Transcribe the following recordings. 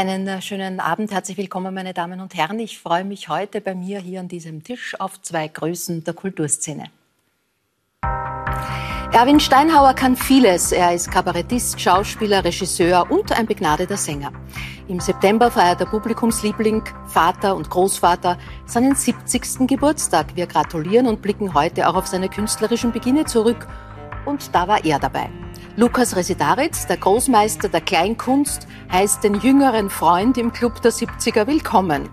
Einen äh, schönen Abend, herzlich willkommen, meine Damen und Herren. Ich freue mich heute bei mir hier an diesem Tisch auf zwei Größen der Kulturszene. Erwin Steinhauer kann vieles. Er ist Kabarettist, Schauspieler, Regisseur und ein begnadeter Sänger. Im September feiert der Publikumsliebling, Vater und Großvater seinen 70. Geburtstag. Wir gratulieren und blicken heute auch auf seine künstlerischen Beginne zurück. Und da war er dabei. Lukas Residaritz, der Großmeister der Kleinkunst, heißt den jüngeren Freund im Club der 70er willkommen.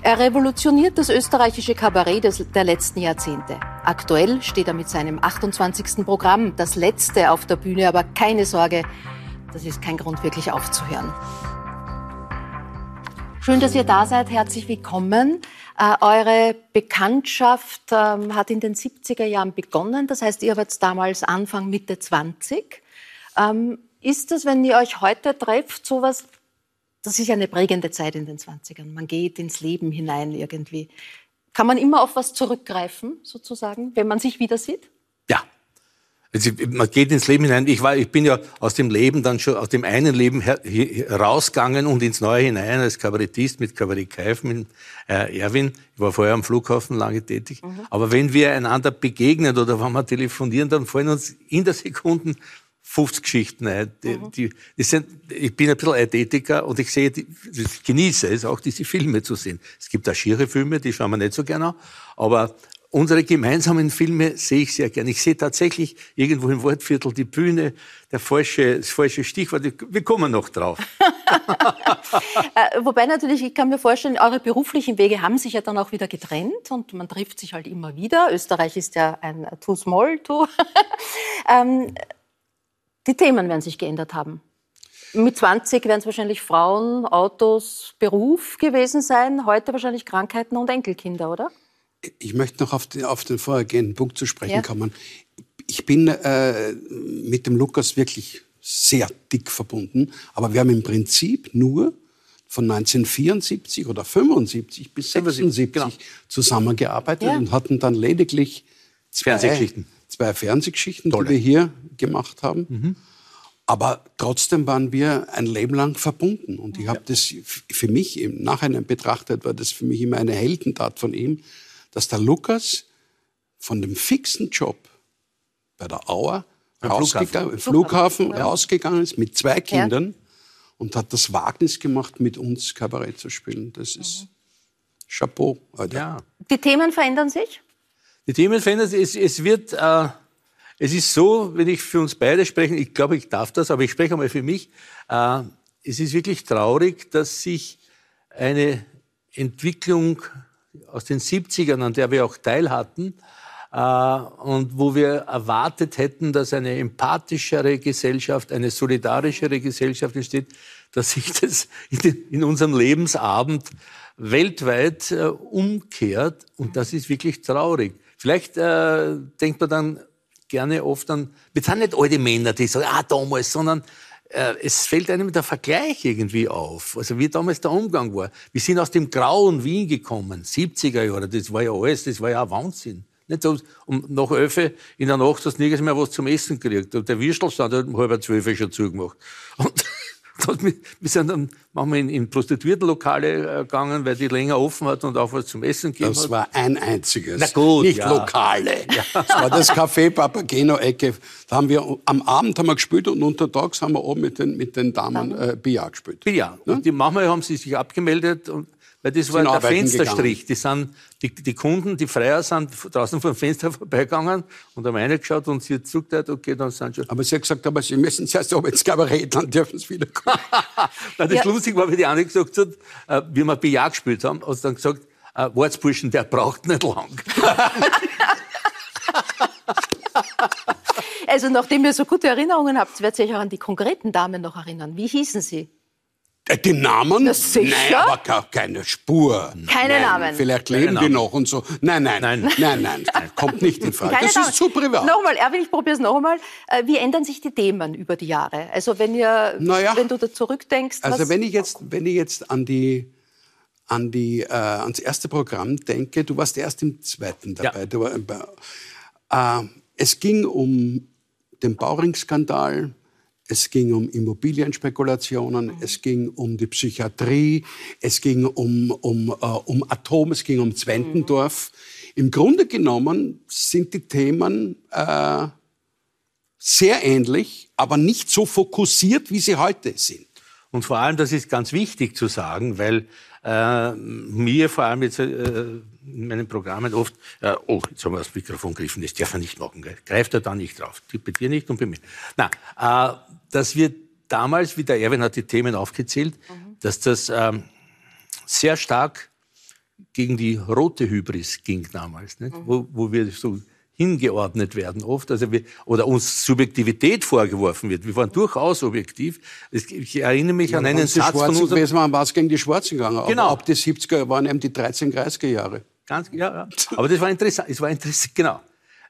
Er revolutioniert das österreichische Kabarett des, der letzten Jahrzehnte. Aktuell steht er mit seinem 28. Programm, das letzte auf der Bühne, aber keine Sorge, das ist kein Grund, wirklich aufzuhören. Schön, dass ihr da seid. Herzlich willkommen. Äh, eure Bekanntschaft ähm, hat in den 70er Jahren begonnen. Das heißt, ihr wart damals Anfang, Mitte 20. Ähm, ist das, wenn ihr euch heute trefft, sowas, das ist ja eine prägende Zeit in den 20ern. Man geht ins Leben hinein irgendwie. Kann man immer auf was zurückgreifen, sozusagen, wenn man sich wieder sieht? Ja. Also man geht ins Leben hinein. Ich, war, ich bin ja aus dem Leben dann schon, aus dem einen Leben herausgegangen und ins neue hinein als Kabarettist mit Kabarett Kaif, mit äh, Erwin. Ich war vorher am Flughafen lange tätig. Mhm. Aber wenn wir einander begegnen oder wenn wir telefonieren, dann fallen uns in der Sekunde 50 Geschichten ein. Die, mhm. die, die sind, ich bin ein bisschen Eidetiker und ich sehe, die, ich genieße es auch, diese Filme zu sehen. Es gibt auch schiere Filme, die schauen wir nicht so gerne an, aber unsere gemeinsamen Filme sehe ich sehr gerne. Ich sehe tatsächlich irgendwo im Wortviertel die Bühne, der falsche, das falsche Stichwort. Wir kommen noch drauf. Äh, wobei natürlich, ich kann mir vorstellen, eure beruflichen Wege haben sich ja dann auch wieder getrennt und man trifft sich halt immer wieder. Österreich ist ja ein too small to. ähm, die Themen werden sich geändert haben. Mit 20 werden es wahrscheinlich Frauen, Autos, Beruf gewesen sein. Heute wahrscheinlich Krankheiten und Enkelkinder, oder? Ich möchte noch auf den, auf den vorhergehenden Punkt zu sprechen ja. kommen. Ich bin äh, mit dem Lukas wirklich sehr dick verbunden, aber wir haben im Prinzip nur von 1974 oder 75 bis 76 genau. zusammengearbeitet ja. und hatten dann lediglich zwei, Fernsehgeschichten zwei Fernsehgeschichten, Tolle. die wir hier gemacht haben. Mhm. Aber trotzdem waren wir ein Leben lang verbunden. Und ich habe das für mich im Nachhinein betrachtet, war das für mich immer eine Heldentat von ihm, dass der Lukas von dem fixen Job bei der Auer rausgegangen, Flughafen, Flughafen ja. rausgegangen ist mit zwei Kindern ja. und hat das Wagnis gemacht, mit uns Kabarett zu spielen. Das ist mhm. Chapeau. Alter. Ja. Die Themen verändern sich? Die Themen. Es, es wird, äh, es ist so, wenn ich für uns beide spreche, ich glaube, ich darf das, aber ich spreche einmal für mich. Äh, es ist wirklich traurig, dass sich eine Entwicklung aus den 70ern, an der wir auch teil hatten, äh, und wo wir erwartet hätten, dass eine empathischere Gesellschaft, eine solidarischere Gesellschaft entsteht, dass sich das in, den, in unserem Lebensabend weltweit äh, umkehrt. Und das ist wirklich traurig. Vielleicht äh, denkt man dann gerne oft an, wir sind nicht alte Männer, die sagen, ah, damals, sondern äh, es fällt einem der Vergleich irgendwie auf. Also wie damals der Umgang war. Wir sind aus dem grauen Wien gekommen, 70er Jahre, das war ja alles, das war ja Wahnsinn. Nicht so, um nach elf in der Nacht hast du nirgends mehr was zum Essen gekriegt. Und der Würstelstand hat um halb zwölf schon zugemacht. Und wir sind dann manchmal in, in Prostituiertenlokale äh, gegangen, weil die länger offen hat und auch was zum Essen gegeben Das war ein einziges. Na gut, nicht ja. Lokale. Ja. Das war das Café Papageno-Ecke. Da haben wir, am Abend haben wir gespielt und untertags haben wir oben mit den, mit den Damen äh, Billard gespielt. Billard. Ne? Und die manchmal haben sie sich abgemeldet und weil das war der Fensterstrich. Die, sind, die, die, Kunden, die Freier sind draußen vom Fenster vorbeigegangen und haben reingeschaut und sie hat zugeteilt, okay, dann sind schon... Aber sie hat gesagt, aber sie müssen zuerst oben ins Kabarett, dann dürfen sie wieder kommen. Nein, das ja. lustig war, wie die eine gesagt hat, äh, wie wir Billard gespielt haben, hat sie dann gesagt, äh, Wortsburschen, der braucht nicht lang. also nachdem ihr so gute Erinnerungen habt, werdet ihr euch auch an die konkreten Damen noch erinnern. Wie hießen sie? Äh, den Namen? Das sicher? Nein, aber gar keine Spur. Keine nein, Namen. Vielleicht leben die noch und so. Nein, nein, nein, nein, nein, kommt nicht in Frage. Keine das Namen. ist zu privat. Nochmal, Erwin, ich probiere es noch einmal. Äh, wie ändern sich die Themen über die Jahre? Also wenn ihr, naja, wenn du da zurückdenkst. Also wenn ich jetzt, wenn ich jetzt an die an die äh, ans erste Programm denke, du warst erst im zweiten dabei. Ja. War, äh, es ging um den Bauring-Skandal es ging um Immobilienspekulationen, mhm. es ging um die Psychiatrie, es ging um, um, äh, um Atom, es ging um Zwentendorf. Mhm. Im Grunde genommen sind die Themen äh, sehr ähnlich, aber nicht so fokussiert, wie sie heute sind. Und vor allem, das ist ganz wichtig zu sagen, weil äh, mir vor allem jetzt äh, in meinen Programmen oft, äh, oh, jetzt haben wir das Mikrofon gegriffen, das darf er nicht machen, gell? greift er da nicht drauf. Bei dir nicht und bei mir. Na, äh, dass wir damals, wie der Erwin hat die Themen aufgezählt, mhm. dass das ähm, sehr stark gegen die rote Hybris ging damals, nicht? Mhm. Wo, wo wir so hingeordnet werden oft, also wir, oder uns Subjektivität vorgeworfen wird. Wir waren durchaus objektiv. Ich erinnere mich ja, an einen Satz von unserem... War es gegen die Schwarzen gegangen. Genau. Aber ab die 70er waren eben die 13 30er Jahre. Ganz, ja, ja. Aber das war interessant. Es war interessant, genau.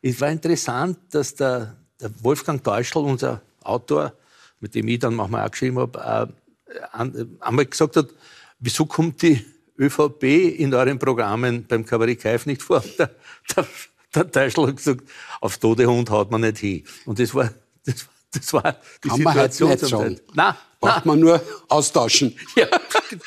Es war interessant, dass der, der Wolfgang Teuschl, unser Autor, mit dem ich dann manchmal auch geschrieben habe, äh, einmal gesagt hat, wieso kommt die ÖVP in euren Programmen beim Kabarett Kaif nicht vor? Der, der, der Teichel hat gesagt, auf tote Hund haut man nicht hin. Und das war, das, das war die Kann Situation. Man halt nicht sagen. Nein, Braucht man nur austauschen. Ja,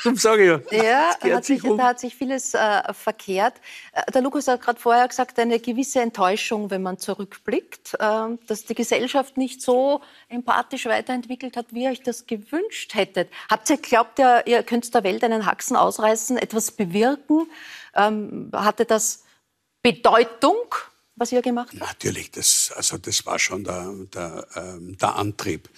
darum sage ich ja. Ja, hat sich, um. da hat sich vieles äh, verkehrt. Äh, der Lukas hat gerade vorher gesagt, eine gewisse Enttäuschung, wenn man zurückblickt, äh, dass die Gesellschaft nicht so empathisch weiterentwickelt hat, wie ihr euch das gewünscht hättet. Habt ihr glaubt, ihr, ihr könnt der Welt einen Haxen ausreißen, etwas bewirken? Ähm, hatte das Bedeutung? Was ihr gemacht habt? Natürlich, das, also das war schon der, der, ähm, der Antrieb.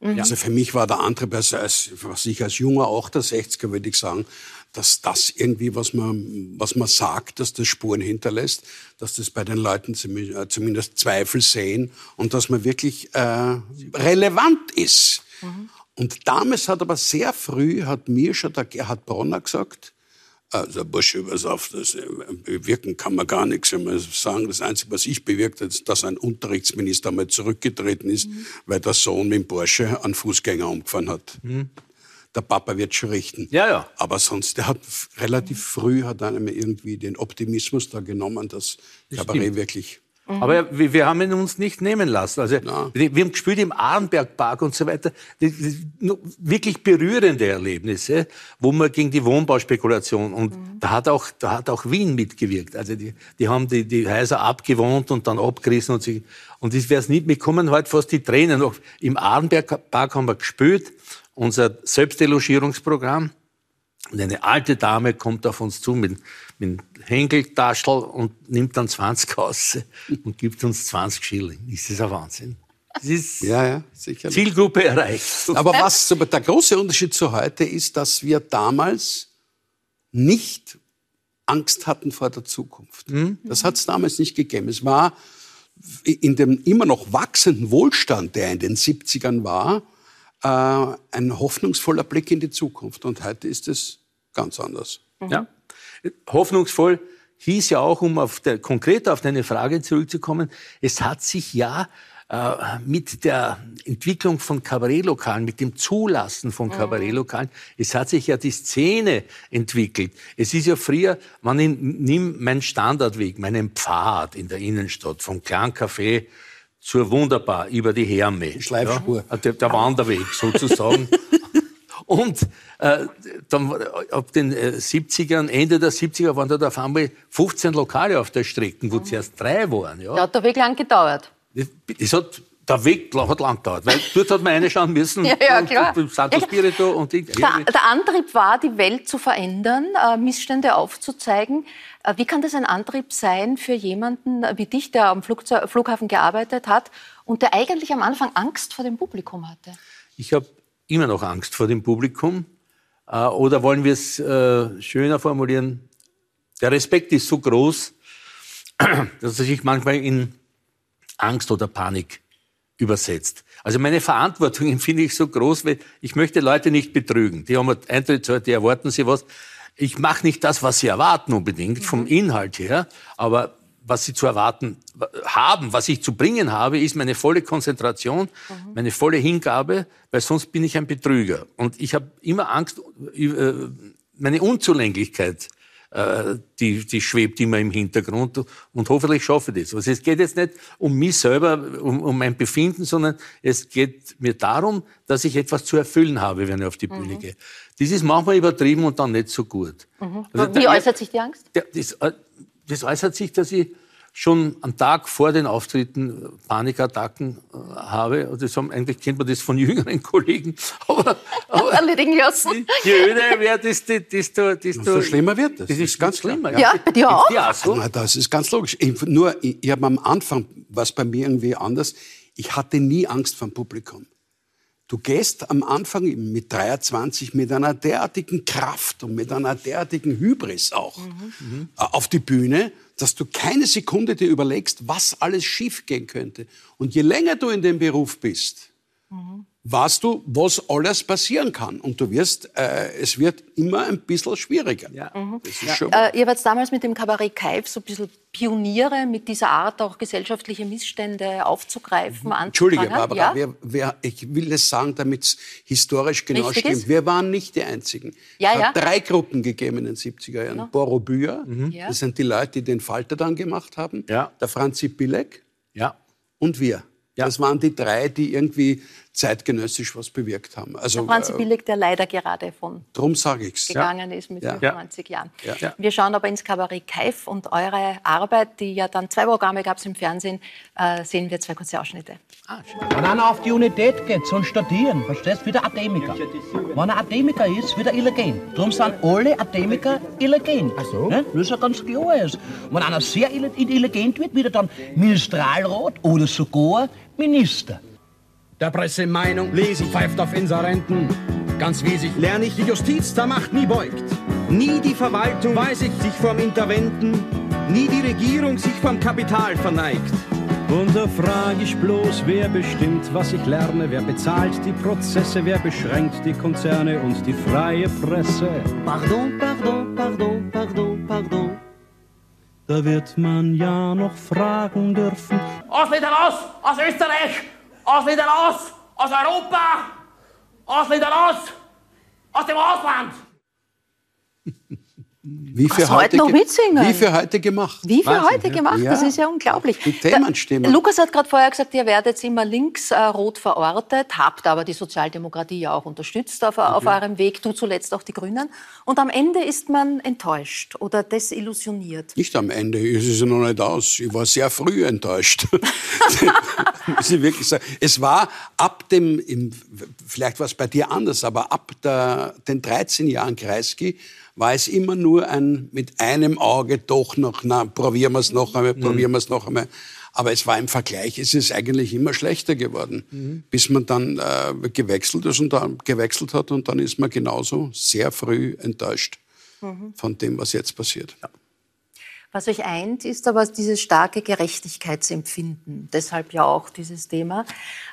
Mhm. Also für mich war der Antrieb, als, als, was ich als junger 68er würde ich sagen, dass das irgendwie, was man, was man sagt, dass das Spuren hinterlässt, dass das bei den Leuten äh, zumindest Zweifel sehen und dass man wirklich äh, relevant ist. Mhm. Und damals hat aber sehr früh, hat mir schon der Gerhard Bronner gesagt, also Busch übersauft, das äh, bewirken kann man gar nichts. Wenn man sagen, das Einzige, was ich bewirkt habe, ist, dass ein Unterrichtsminister mal zurückgetreten ist, mhm. weil der Sohn mit dem Porsche einen Fußgänger umgefahren hat. Mhm. Der Papa wird schon richten. Ja, ja. Aber sonst, der hat relativ früh hat einem irgendwie den Optimismus da genommen, dass das Kabarett wirklich Mhm. Aber wir, wir, haben ihn uns nicht nehmen lassen. Also wir, wir haben gespielt im Arnbergpark und so weiter. Das, das, wirklich berührende Erlebnisse, wo man gegen die Wohnbauspekulation und mhm. da hat auch da hat auch Wien mitgewirkt. Also die, die haben die, die Häuser abgewohnt und dann abgerissen und sich und das wäre es nicht mitkommen. Heute fast die Tränen. Noch im Arnbergpark haben wir gespielt unser Selbstelogierungsprogramm. Und eine alte Dame kommt auf uns zu mit, mit Henkeltaschel und nimmt dann 20 aus und gibt uns 20 Schilling. Ist das ein Wahnsinn? Das ist ja, ja, sicher. Zielgruppe erreicht. Aber was der große Unterschied zu heute ist, dass wir damals nicht Angst hatten vor der Zukunft. Mhm. Das hat es damals nicht gegeben. Es war in dem immer noch wachsenden Wohlstand, der in den 70ern war, äh, ein hoffnungsvoller Blick in die Zukunft. Und heute ist es ganz anders. Ja, hoffnungsvoll hieß ja auch, um auf der, konkret auf deine Frage zurückzukommen, es hat sich ja äh, mit der Entwicklung von Kabarettlokalen, mit dem Zulassen von mhm. Kabarettlokalen, es hat sich ja die Szene entwickelt. Es ist ja früher, man nimmt meinen Standardweg, meinen Pfad in der Innenstadt, vom Café zur Wunderbar über die Herme. Schleifspur. Ja, der, der Wanderweg sozusagen. Und äh, dann ab den äh, 70ern, Ende der 70er waren da auf einmal 15 Lokale auf der Strecke, wo mhm. zuerst drei waren. Ja. Da hat der Weg lang gedauert. Das, das hat, der Weg hat lang gedauert, weil dort hat man reinschauen müssen. ja, ja, klar. Und, Santo Spirito und der, der Antrieb war, die Welt zu verändern, äh, Missstände aufzuzeigen. Äh, wie kann das ein Antrieb sein für jemanden wie dich, der am Flugzeug, Flughafen gearbeitet hat und der eigentlich am Anfang Angst vor dem Publikum hatte? Ich habe immer noch Angst vor dem Publikum. Äh, oder wollen wir es schöner formulieren? Der Respekt ist so groß, dass er sich manchmal in Angst oder Panik übersetzt. Also meine Verantwortung empfinde ich so groß, weil ich möchte Leute nicht betrügen. Die haben Eintritt, die erwarten sie was. Ich mache nicht das, was sie erwarten unbedingt vom mhm. Inhalt her, aber was sie zu erwarten haben, was ich zu bringen habe, ist meine volle Konzentration, mhm. meine volle Hingabe, weil sonst bin ich ein Betrüger. Und ich habe immer Angst, äh, meine Unzulänglichkeit äh, die, die schwebt immer im Hintergrund und hoffentlich schaffe ich das. Also es geht jetzt nicht um mich selber, um, um mein Befinden, sondern es geht mir darum, dass ich etwas zu erfüllen habe, wenn ich auf die Bühne mhm. gehe. Das ist manchmal übertrieben und dann nicht so gut. Mhm. Also Wie äußert sich die Angst? Das, das äußert sich, dass ich schon am Tag vor den Auftritten Panikattacken äh, habe. Und das haben, eigentlich kennt man das von jüngeren Kollegen. Aber, aber Erledigen lassen. Je öder wird, desto, desto, desto, desto schlimmer wird das. Das ist ganz schlimmer. Ja, bei dir auch? Ja, so. Na, das ist ganz logisch. Ich, nur, ich, ich habe am Anfang, was bei mir irgendwie anders, ich hatte nie Angst vor dem Publikum. Du gehst am Anfang mit 23 mit einer derartigen Kraft und mit einer derartigen Hybris auch mhm. auf die Bühne, dass du keine Sekunde dir überlegst, was alles schiefgehen könnte. Und je länger du in dem Beruf bist, mhm weißt du, was alles passieren kann. Und du wirst, äh, es wird immer ein bisschen schwieriger. Ja. Mhm. Ja. Äh, ihr wart damals mit dem Kabarett Kaif so ein bisschen Pioniere, mit dieser Art auch gesellschaftliche Missstände aufzugreifen, mhm. Entschuldige, Barbara, ja? wir, wir, ich will es sagen, damit es historisch genau Richtig stimmt. Ist? Wir waren nicht die Einzigen. Ja, es hat drei Gruppen gegeben in den 70er Jahren. No. Borobüa, mhm. das sind die Leute, die den Falter dann gemacht haben. Ja. Der Franzi Bilek ja. und wir. Ja. Das waren die drei, die irgendwie zeitgenössisch was bewirkt haben. Also, der Franzi äh, Billig, der leider gerade von drum sag ich's. gegangen ja. ist mit ja. 95 Jahren. Ja. Wir schauen aber ins Kabarett Kaif und eure Arbeit, die ja dann zwei Programme gab es im Fernsehen, äh, sehen wir zwei kurze Ausschnitte. Ah, Wenn einer auf die Universität geht zum Studieren, verstehst du, wie der Akademiker. Wenn er Akademiker ist, wird er illegal. Darum sind alle Akademiker illegal. Ach so? Ne? Das ist ja ganz klar. Ist. Wenn einer sehr intelligent wird, wird er dann Ministralrat oder sogar Minister. Der Pressemeinung lese ich, pfeift auf Inserenten. Ganz wesig lerne ich, die Justiz der Macht nie beugt. Nie die Verwaltung weiß ich, sich vom Interventen. Nie die Regierung sich vom Kapital verneigt. Und da frage ich bloß, wer bestimmt, was ich lerne, wer bezahlt die Prozesse, wer beschränkt die Konzerne und die freie Presse. Pardon, pardon, pardon, pardon, pardon. Da wird man ja noch fragen dürfen. Ausländer aus! Aus Österreich! Aus! Aus Europa! Aus! Aus dem Ausland! Wie für, Was heute, noch mitsingen? wie für heute gemacht. Wie für Wahnsinn, heute ja. gemacht, das ist ja unglaublich. Die Themen stimmen. Lukas hat gerade vorher gesagt, ihr werdet immer links äh, rot verortet, habt aber die Sozialdemokratie ja auch unterstützt auf, auf eurem Weg, du zuletzt auch die Grünen. Und am Ende ist man enttäuscht oder desillusioniert. Nicht am Ende, es ist ja noch nicht aus. Ich war sehr früh enttäuscht. Muss ich wirklich sagen. Es war ab dem, vielleicht war es bei dir anders, aber ab der, den 13 Jahren Kreisky war es immer nur ein mit einem Auge doch noch, na, probieren wir es noch einmal, mhm. probieren wir es noch einmal. Aber es war im Vergleich, es ist eigentlich immer schlechter geworden, mhm. bis man dann äh, gewechselt ist und dann gewechselt hat und dann ist man genauso sehr früh enttäuscht mhm. von dem, was jetzt passiert. Ja. Was euch eint, ist aber dieses starke Gerechtigkeitsempfinden. Deshalb ja auch dieses Thema.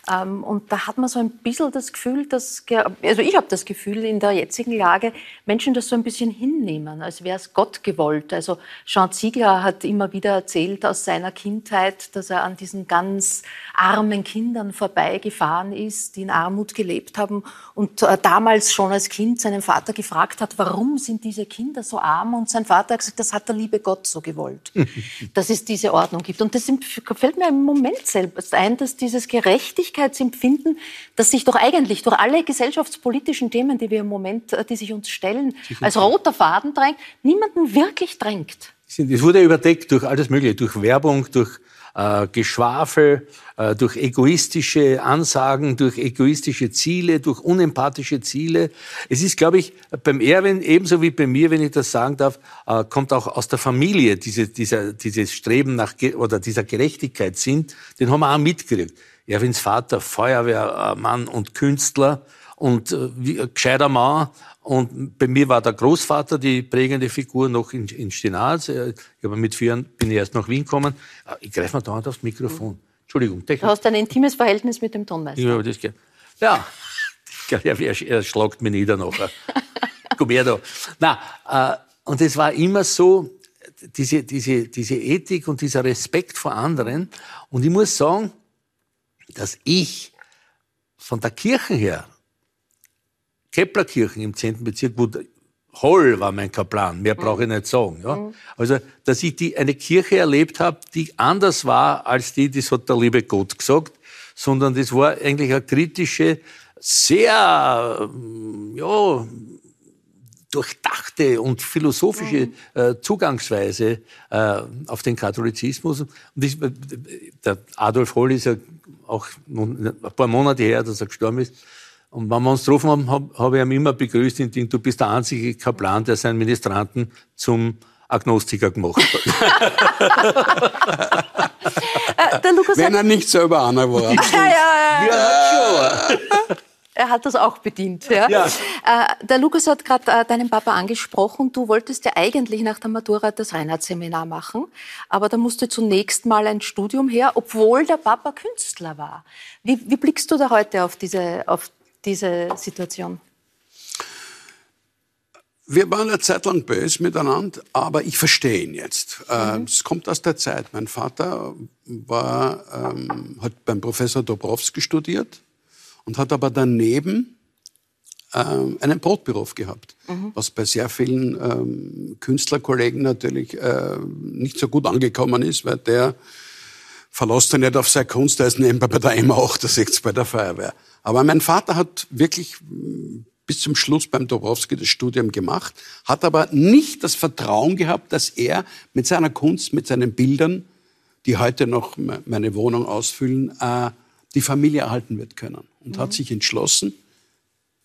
Ähm, und da hat man so ein bisschen das Gefühl, dass, also ich habe das Gefühl in der jetzigen Lage, Menschen das so ein bisschen hinnehmen, als wäre es Gott gewollt. Also Jean Ziegler hat immer wieder erzählt aus seiner Kindheit, dass er an diesen ganz armen Kindern vorbeigefahren ist, die in Armut gelebt haben und äh, damals schon als Kind seinen Vater gefragt hat, warum sind diese Kinder so arm? Und sein Vater hat gesagt, das hat der liebe Gott so gewollt, dass es diese Ordnung gibt. Und das fällt mir im Moment selbst ein, dass dieses Gerechtigkeitsempfinden, das sich doch eigentlich durch alle gesellschaftspolitischen Themen, die wir im Moment, äh, die sich uns stellen, als roter Faden drängt, niemanden wirklich drängt. Es wurde überdeckt durch alles Mögliche, durch Werbung, durch äh, Geschwafel, äh, durch egoistische Ansagen, durch egoistische Ziele, durch unempathische Ziele. Es ist, glaube ich, beim Erwin ebenso wie bei mir, wenn ich das sagen darf, äh, kommt auch aus der Familie diese, dieser, dieses Streben nach oder dieser Gerechtigkeit sind. Den haben wir auch mitgekriegt. Erwins Vater, Feuerwehrmann und Künstler und äh, wie, gescheiter Mann und bei mir war der Großvater die prägende Figur noch in, in Stinaz. Ich habe mit vier bin ich erst nach Wien gekommen. Ah, ich greife mir dauernd aufs Mikrofon. Entschuldigung. Technik. Du hast ein intimes Verhältnis mit dem Tonmeister. Ja, das geht. Ja, er, er schlagt mich nieder nachher. Komm her da. Na, äh, und es war immer so, diese, diese, diese Ethik und dieser Respekt vor anderen. Und ich muss sagen, dass ich von der Kirche her Keplerkirchen im 10. Bezirk, wo Holl war mein Kaplan, mehr brauche ich nicht sagen. Ja? Also, dass ich die, eine Kirche erlebt habe, die anders war als die, das hat der liebe Gott gesagt, sondern das war eigentlich eine kritische, sehr, ähm, ja, durchdachte und philosophische äh, Zugangsweise äh, auf den Katholizismus. Und ich, der Adolf Holl ist ja auch nun ein paar Monate her, dass er gestorben ist. Und wenn wir uns getroffen haben, habe hab ich ihn immer begrüßt, indem du bist der einzige Kaplan, der seinen Ministranten zum Agnostiker gemacht hat. Äh, der Lukas Wenn er nicht selber einer war. ja, ja, ja. ja schon. Er hat das auch bedient. Ja. ja. Äh, der Lukas hat gerade äh, deinen Papa angesprochen. Du wolltest ja eigentlich nach der Matura das Reinhardt-Seminar machen, aber da musste zunächst mal ein Studium her, obwohl der Papa Künstler war. Wie, wie blickst du da heute auf diese, auf diese Situation? Wir waren eine Zeit lang böse miteinander, aber ich verstehe ihn jetzt. Mhm. Es kommt aus der Zeit. Mein Vater war, ähm, hat beim Professor Dobrowski studiert und hat aber daneben ähm, einen Brotberuf gehabt, mhm. was bei sehr vielen ähm, Künstlerkollegen natürlich äh, nicht so gut angekommen ist, weil der verlässt ja nicht auf seine Kunst, der ist nebenbei bei der M68 bei der Feuerwehr. Aber mein Vater hat wirklich mm, bis zum Schluss beim Dobrowski das Studium gemacht, hat aber nicht das Vertrauen gehabt, dass er mit seiner Kunst, mit seinen Bildern, die heute noch meine Wohnung ausfüllen, äh, die Familie erhalten wird können und mhm. hat sich entschlossen,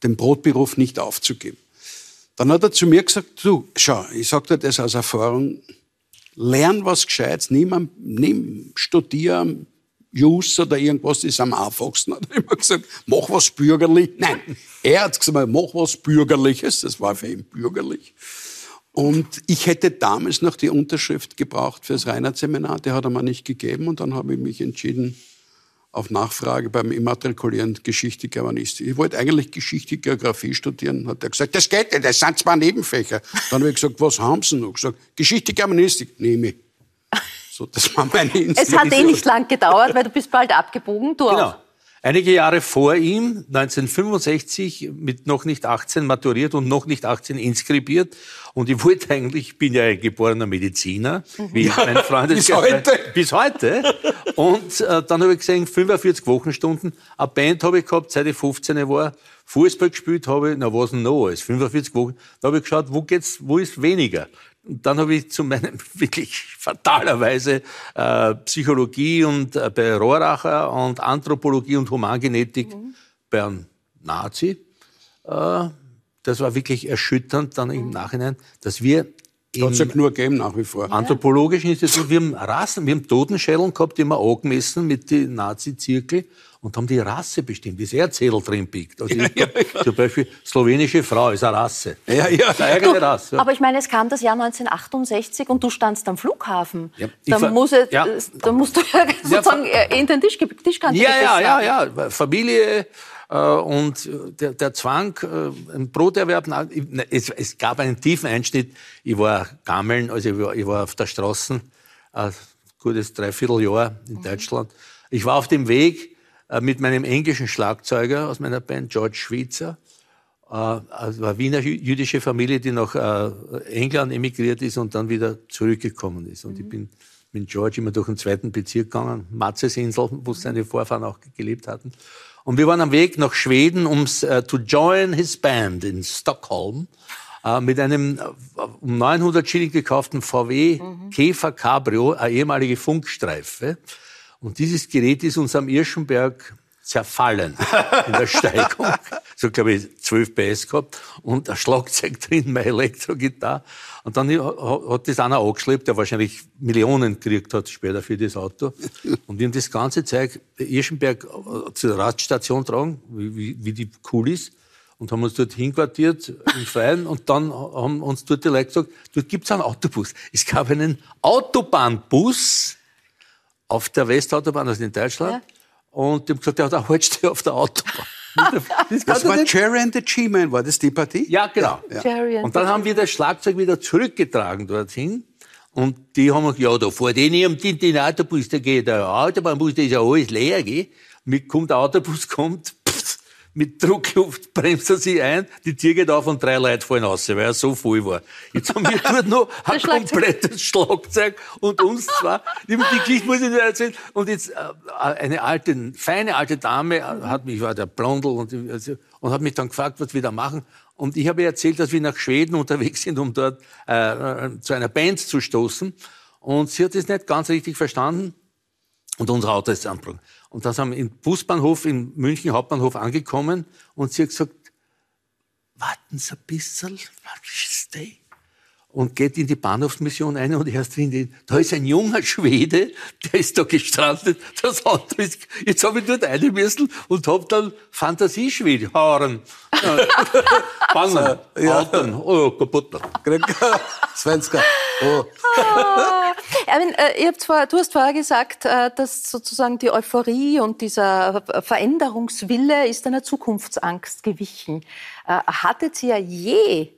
den Brotberuf nicht aufzugeben. Dann hat er zu mir gesagt, du, schau, ich sag dir das aus Erfahrung, lern was Gescheites, nimm, nimm studier Jus oder irgendwas, ist am einfachsten. Hat er immer gesagt, mach was bürgerlich. Nein, er hat gesagt, mach was Bürgerliches, das war für ihn bürgerlich. Und ich hätte damals noch die Unterschrift gebraucht fürs Reinhardt-Seminar, die hat er mir nicht gegeben und dann habe ich mich entschieden, auf Nachfrage beim Immatrikulieren Geschichte Germanistik. Ich wollte eigentlich Geschichte Geografie studieren. Hat er gesagt, das geht nicht, das sind zwei Nebenfächer. Dann habe ich gesagt, was haben Sie noch? Gesagt, Geschichte Germanistik, nehme ich. So, das war meine Es hat eh nicht lang gedauert, weil du bist bald abgebogen. Du genau. auch. Einige Jahre vor ihm, 1965, mit noch nicht 18 maturiert und noch nicht 18 inskribiert. Und ich wollte eigentlich, ich bin ja ein geborener Mediziner, wie mein Freund bis heute. Bis heute. Und äh, dann habe ich gesehen, 45 Wochenstunden. Eine Band habe ich gehabt, seit ich 15 war. Fußball gespielt habe ich, na was denn noch alles? 45 Wochen. Da habe ich geschaut, wo geht's, wo ist weniger? Und dann habe ich zu meinem wirklich fatalerweise äh, Psychologie und äh, bei Rohracher und Anthropologie und Humangenetik mhm. bei einem Nazi. Äh, das war wirklich erschütternd dann im Nachhinein, dass wir Gott sei nur gegeben nach wie vor. Anthropologischen Institut, wir haben Rassen, wir haben Totenschädeln gehabt, die wir angemessen mit den Nazi-Zirkel und haben die Rasse bestimmt, wie das Erzähler drin biegt. Also ja, ja, ja. Zum Beispiel slowenische Frau ist eine Rasse. Ja, ja. Eine eigene du, Rasse. Aber ich meine, es kam das Jahr 1968 und du standst am Flughafen. Ja, da, muss es, ja. da musst du ja sozusagen in den Tisch, Tischkante Ja, ja, ja, ja. Familie äh, und der, der Zwang, äh, ein Broterwerb, es, es gab einen tiefen Einschnitt. Ich war Gammeln, also ich war, ich war auf der Straße, ein äh, gutes Dreivierteljahr in mhm. Deutschland. Ich war auf dem Weg, äh, mit meinem englischen Schlagzeuger aus meiner Band, George Schweitzer. Äh, also eine Wiener jüdische Familie, die nach äh, England emigriert ist und dann wieder zurückgekommen ist. Und mhm. ich bin mit George immer durch den zweiten Bezirk gegangen, Matzesinsel, wo seine Vorfahren auch gelebt hatten. Und wir waren am Weg nach Schweden, um uh, to join his band in Stockholm uh, mit einem uh, um 900 Schilling gekauften VW mhm. Käfer Cabrio, eine ehemalige Funkstreife. Und dieses Gerät ist uns am Irschenberg zerfallen in der Steigung. so, glaube ich, 12 PS gehabt und ein Schlagzeug drin, meine Elektrogitarre. Und dann hat das einer angeschleppt, der wahrscheinlich Millionen gekriegt hat später für das Auto. Und wir haben das ganze Zeug Irschenberg zur Radstation tragen, wie, wie, wie die cool ist. Und haben uns dort hinquartiert im Freien und dann haben uns dort die Leute gesagt, dort gibt's einen Autobus. Es gab einen Autobahnbus, auf der Westautobahn, also in Deutschland. Ja. Und die haben gesagt, ja, da haltst du auf der Autobahn. das, das war Jerry and the G-Man, war das die Partie? Ja, genau. Ja, ja. Und dann haben wir das Schlagzeug wieder zurückgetragen dorthin. Und die haben gesagt, ja, da vor denen die, den Autobus, da geht der Autobahnbus, da ist ja alles leer, gell? Mit kommt der Autobus, kommt, mit Druckluft bremst er sich ein, die Tür geht auf und drei Leute fallen raus, weil er so voll war. Jetzt haben wir dort noch ein komplettes Schlagzeug und uns zwar. Die, Geschichte muss ich dir erzählen. Und jetzt äh, eine alte, feine alte Dame hat mich, war der Blondel und, also, und hat mich dann gefragt, was wir da machen. Und ich habe ihr erzählt, dass wir nach Schweden unterwegs sind, um dort äh, zu einer Band zu stoßen. Und sie hat es nicht ganz richtig verstanden. Und unser Auto ist angebrochen. Und dann sind wir im Busbahnhof in München Hauptbahnhof angekommen und sie hat gesagt, warten Sie ein bisschen, stay. Und geht in die Bahnhofsmission ein und erst drin, da ist ein junger Schwede, der ist da gestrandet, das Auto ist, jetzt habe ich dort rein müssen und habe dann Fantasieschwede, Haaren, Bangen, ja. Oh, kaputt. Svenska, oh. Erwin, äh, zwar, du hast vorher gesagt, äh, dass sozusagen die Euphorie und dieser Veränderungswille ist einer Zukunftsangst gewichen. Äh, hattet ihr je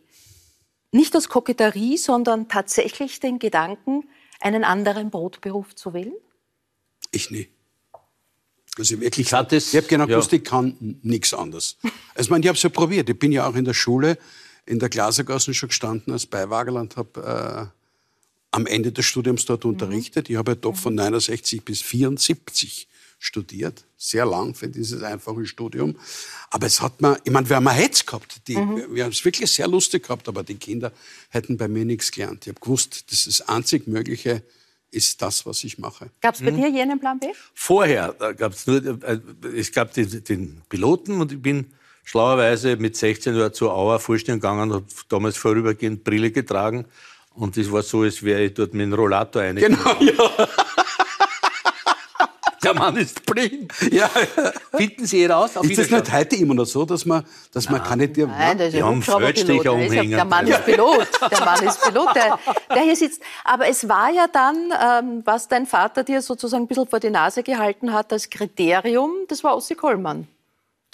nicht aus Koketterie, sondern tatsächlich den Gedanken, einen anderen Brotberuf zu wählen? Ich nie. Also wirklich, ich, hatte ich habe genau gewusst, ja. ich kann nichts anderes. Also, ich meine, ich habe es ja probiert. Ich bin ja auch in der Schule in der Glasergasse schon gestanden als Beiwagerl und habe äh, am Ende des Studiums dort mhm. unterrichtet. Ich habe ja doch von 69 bis 74 studiert. Sehr lang für dieses einfache Studium. Aber es hat mir, ich meine, wir haben ein Hetz gehabt. Die, mhm. Wir, wir haben es wirklich sehr lustig gehabt, aber die Kinder hätten bei mir nichts gelernt. Ich habe gewusst, das ist das einzig Mögliche, ist das, was ich mache. Gab es bei mhm. dir jenen Plan B? Vorher gab es nur, äh, es gab den, den, Piloten und ich bin schlauerweise mit 16 Jahren zur Auer vorstellen gegangen und damals vorübergehend Brille getragen und es war so, als wäre ich dort mit dem Rollator eingegangen. Genau, ja. Der Mann ist blind. Ja. Finden Sie raus? Ist das nicht heute immer noch so, dass man, dass man keine Nein, Nein das ist ja Feldstecher umhängen. Der Mann ist Pilot. Der Mann ist Pilot, der, der hier sitzt. Aber es war ja dann, ähm, was dein Vater dir sozusagen ein bisschen vor die Nase gehalten hat als Kriterium, das war Ossi Kollmann.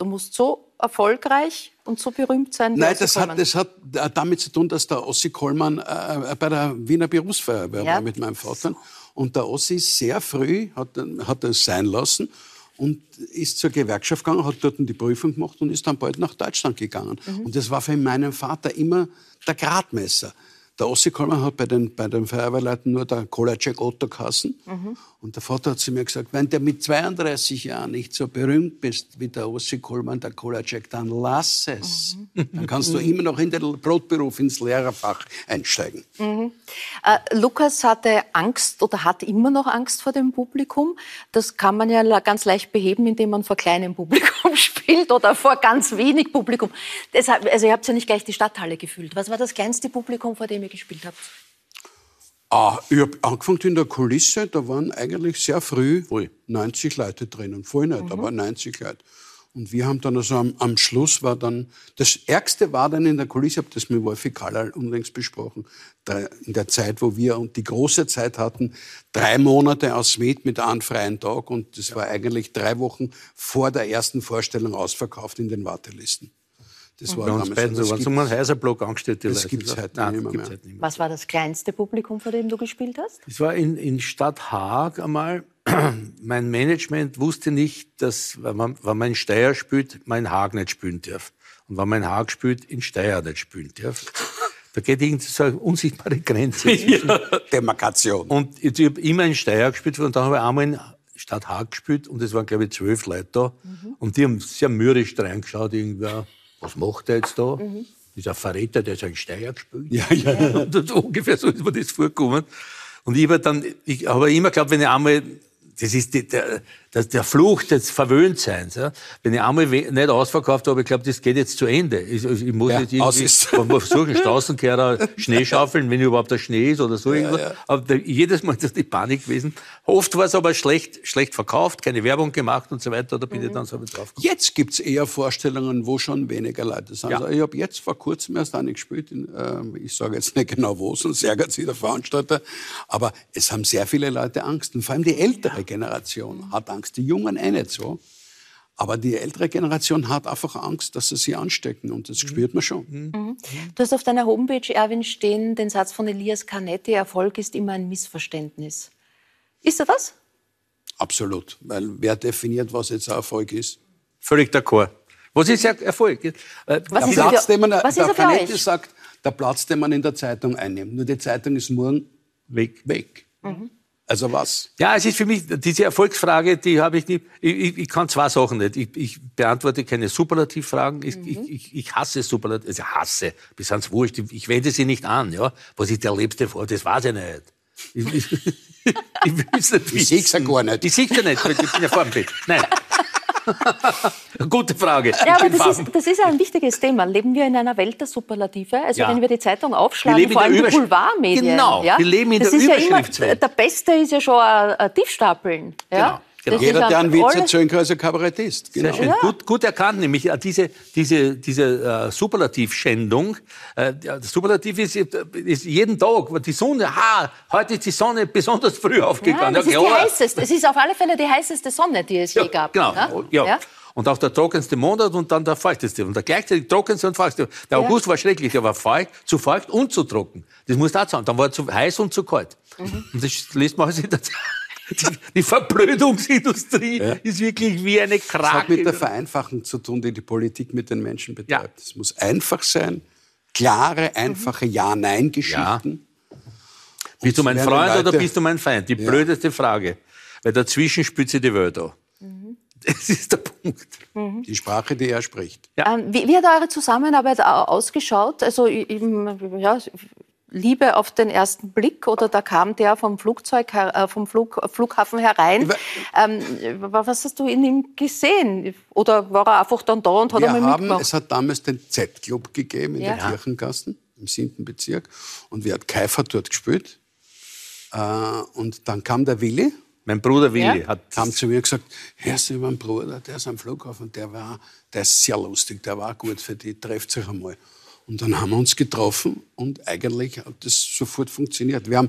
Du musst so erfolgreich und so berühmt sein? Nein, das hat, das hat damit zu tun, dass der Ossi Kollmann äh, bei der Wiener Berufsfeuerwehr ja. war mit meinem Vater. Und der Ossi sehr früh hat, hat es sein lassen und ist zur Gewerkschaft gegangen, hat dort die Prüfung gemacht und ist dann bald nach Deutschland gegangen. Mhm. Und das war für meinen Vater immer der Gradmesser. Der Ossi Kollmann hat bei den, bei den Feuerwehrleuten nur der Kolacek Otto Kassen. Mhm. Und der Vater hat zu mir gesagt, wenn du mit 32 Jahren nicht so berühmt bist wie der Ossi Kollmann, der Kolacek, dann lass es. Mhm. Dann kannst du immer noch in den Brotberuf, ins Lehrerfach einsteigen. Mhm. Äh, Lukas hatte Angst oder hat immer noch Angst vor dem Publikum. Das kann man ja ganz leicht beheben, indem man vor kleinem Publikum spielt oder vor ganz wenig Publikum. Deshalb, also ihr habt ja nicht gleich die Stadthalle gefühlt. Was war das kleinste Publikum, vor dem ihr gespielt habt? Ah, ich habe angefangen in der Kulisse, da waren eigentlich sehr früh Ui. 90 Leute drinnen. Voll nicht, mhm. aber 90 Leute. Und wir haben dann also am, am, Schluss war dann, das Ärgste war dann in der Kulisse, ich habe das mit Wolfi Kallal unlängst besprochen, in der Zeit, wo wir und die große Zeit hatten, drei Monate aus Med mit einem freien Tag und das war eigentlich drei Wochen vor der ersten Vorstellung ausverkauft in den Wartelisten. Das war Bei uns beiden so. Wenn so ein Häuserblock angestellt Das gibt es heute, Nein, nicht mehr. Was war das kleinste Publikum, vor dem du gespielt hast? Das war in, in Stadt Haag einmal. mein Management wusste nicht, dass, wenn man, wenn man in Steyr spielt, man in Haag nicht spielen darf. Und wenn man in Haag spielt, in Steyr nicht spielen darf. Da geht irgendwie so eine unsichtbare Grenze. ja. Demarkation. Und ich habe immer in Steyr gespielt und dann habe ich einmal in Stadt Haag gespielt und es waren, glaube ich, zwölf Leute da. Mhm. Und die haben sehr mürrisch reingeschaut, irgendwie was macht er jetzt da? Mhm. Das ist ein Verräter, der seinen Steier gespielt. Ja, ja. Und ungefähr so ist mir das vorgekommen. Und ich habe dann, ich habe immer geglaubt, wenn ich einmal das ist die, der, der, der Fluch des Verwöhntseins. Ja. Wenn ich einmal nicht ausverkauft habe, ich glaube, das geht jetzt zu Ende. Ich, ich muss ja, jetzt irgendwie versuchen, Straßenkehrer Schnee schaufeln, wenn überhaupt der Schnee ist oder so. Ja, ja. Aber da, jedes Mal ist das die Panik gewesen. Oft war es aber schlecht, schlecht verkauft, keine Werbung gemacht und so weiter. Da bin mhm. ich dann so drauf gekommen. Jetzt gibt's eher Vorstellungen, wo schon weniger Leute sind. Also ich habe jetzt vor kurzem erst eine gespielt. In, äh, ich sage jetzt nicht genau wo, sonst ärgert sich der Veranstalter. Aber es haben sehr viele Leute Angst. Und vor allem die ältere Generation hat Angst. Die Jungen eh nicht so. Aber die ältere Generation hat einfach Angst, dass sie sie anstecken und das mhm. spürt man schon. Mhm. mhm. Du hast auf deiner Homepage, Erwin, stehen den Satz von Elias Canetti, Erfolg ist immer ein Missverständnis. Ist er das? Absolut, weil wer definiert, was jetzt Erfolg ist? Völlig d'accord. Was ist der Erfolg? Äh, Was Der ist Platz, für- den man, was ist der er für Canetti sagt, der Platz, den man in der Zeitung einnimmt. Nur die Zeitung ist morgen Weg. weg. Mhm. Also was? Ja, es ist für mich, diese Erfolgsfrage, die habe ich nicht, ich, ich, ich kann zwei Sachen nicht. Ich, ich beantworte keine Superlativfragen. Ich, ich, ich, ich hasse Superlativ, also hasse, bis ans Wurscht. Ich, ich wende sie nicht an, ja. Was ist der Liebste vor? Das weiß ich nicht. Ich, ich, ich will es nicht Ich seh's ja wissen. gar nicht. Ich sehe ja nicht, weil ich bin ja vor dem Bett. Nein. Gute Frage. Ja, aber das ist, das ist ein wichtiges Thema. Leben wir in einer Welt der Superlative? Also Ja. wenn wir die Zeitung aufschlagen, vor allem der die Übersch- Boulevardmedien. Genau, ja? wir leben in das der ist ja immer, Überschriftswelt. Der Beste ist ja schon ein, ein Tiefstapeln. Ja? Genau, genau. Jeder, der einen Witz alles- erzählen kann, ist ein Kabarettist. Genau. Sehr schön. Gut, gut erkannt, nämlich äh, diese, diese, diese äh, Superlativschändung. Äh, der Superlativ ist, ist jeden Tag, die Sonne, ha, heute ist die Sonne besonders früh Ja, aufgegangen. das ist die heißeste. Es ist auf alle Fälle die heißeste Sonne, die es je gab. Genau, Ja? ja. Und auch der trockenste Monat und dann der feuchteste. Und der gleichzeitig trockenste und feuchteste. Der Ja. August war schrecklich, der war feucht, zu feucht und zu trocken. Das muss da sein. Dann war er zu heiß und zu kalt. Mhm. Und das liest man also in der Zeit. Die, die Verblödungsindustrie ist wirklich wie eine Das hat mit der Krake. Vereinfachung zu tun, die die Politik mit den Menschen betreibt. Es muss einfach sein, klare, einfache Ja-Nein-Geschichten. Bist du mein Freund oder Leute- bist du mein Feind? Die blödeste Frage. Weil dazwischen spürt sie die Wörter. Das ist der Punkt. Die Sprache, die er spricht. Ähm, wie, wie hat eure Zusammenarbeit au- ausgeschaut? Also im, ja, Liebe auf den ersten Blick oder da kam der vom Flugzeug, her- äh, vom Flug, Flughafen herein. Über- Ähm, was hast du in ihm gesehen? Oder war er einfach dann da und hat Wir einmal haben, mitgemacht? es hat damals den Z-Club gegeben in Ja. der Kirchengassen im 7. Bezirk. Und wir hat Keifer dort gespielt. Äh, und dann kam der Willi, Mein Bruder Willi Ja. hat kam zu mir und gesagt, hörst du meinen Bruder, der ist am Flughafen, der war, der ist sehr lustig, der war gut für die, trefft sich einmal. Und dann haben wir uns getroffen und eigentlich hat das sofort funktioniert. Wir haben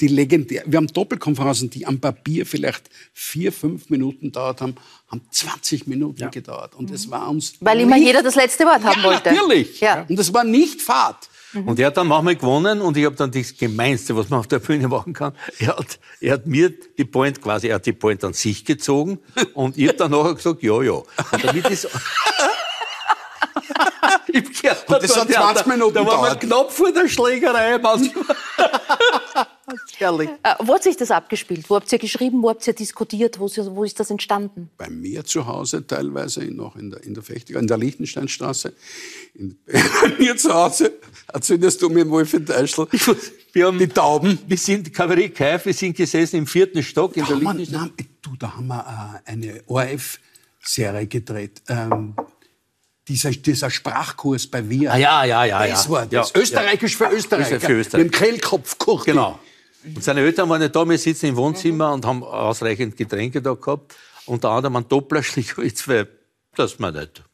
die legendär, wir haben Doppelkonferenzen, die am Papier vielleicht vier, fünf Minuten dauert haben, haben 20 Minuten gedauert. Und es war uns Weil immer jeder das letzte Wort haben ja, wollte. natürlich. Ja. Und das war nicht Fahrt. Und er hat dann manchmal gewonnen und ich habe dann das Gemeinste, was man auf der Bühne machen kann. Er hat, er hat mir die Point quasi, er hat die Point an sich gezogen und ich habe dann nachher gesagt, ja, ja. Und damit ist, Im Gärtner Und das Theater, 20 Minuten Da war man knapp vor der Schlägerei. Herrlich. Äh, wo hat sich das abgespielt? Wo habt ihr geschrieben? Wo habt ihr diskutiert? Wo, ist- wo ist das entstanden? Bei mir zu Hause teilweise noch in der, in der Fechtiger, in der Liechtensteinstraße. In, bei mir zu Hause erzählst du mir Wolf in Teichel. Wir haben, Die Tauben. Wir sind, Kabarett Kaif, wir sind gesessen im vierten Stock in Da der haben wir, Liechtenstein. nein, du, da haben wir äh, eine ORF-Serie gedreht. Ähm, dieser, dieser Sprachkurs bei Wir. Ah, ja, ja, ja. Das ja. war das. Ja, Österreichisch für Österreicher. Für Österreich. Mit dem Kehlkopf Kurti. Genau. Und seine Eltern waren nicht da, wir sitzen im Wohnzimmer und haben ausreichend Getränke da gehabt. Unter anderem ein Doppler Schlichwitz, weil das wir nicht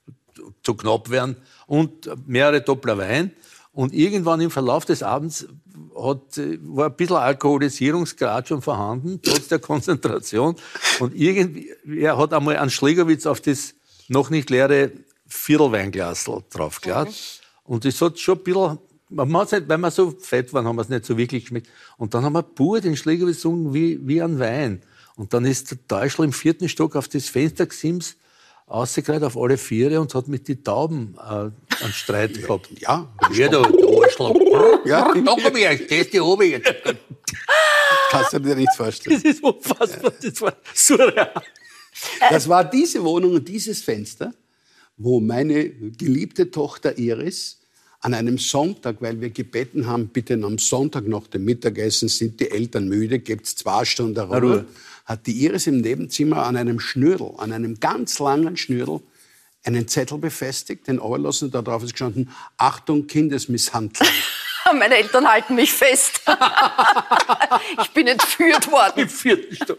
zu knapp werden. Und mehrere Doppler Wein. Und irgendwann im Verlauf des Abends hat, war ein bisschen Alkoholisierungsgrad schon vorhanden, trotz der Konzentration. Und irgendwie, er hat einmal einen Schlägerwitz auf das noch nicht leere Viertelweinglasl draufgelassen. Und das hat schon ein bisschen, man hat's nicht, weil wir so fett waren, haben wir es nicht so wirklich geschmeckt. Und dann haben wir pur den Schläger gesungen wie, wie ein Wein. Und dann ist der Teuschel im vierten Stock auf das Fenster gesims, ausgekleidet auf alle Viere und hat mit den Tauben äh, einen Streit gehabt. Ja, Ja, du, du Arschloch. Ja. Noch einmal, stehst du oben jetzt. kannst du dir nichts vorstellen. Das ist unfassbar, das war surreal. Das war diese Wohnung und dieses Fenster, wo meine geliebte Tochter Iris an einem Sonntag, weil wir gebeten haben, bitte am Sonntag nach dem Mittagessen sind die Eltern müde, gibt's zwei Stunden Ruhe, Ruhe. hat die Iris im Nebenzimmer an einem Schnürl, an einem ganz langen Schnürl, einen Zettel befestigt, den runterlassen, da drauf ist gestanden, Achtung, Kindesmisshandlung. Meine Eltern halten mich fest. ich bin entführt worden. Im vierten Stock.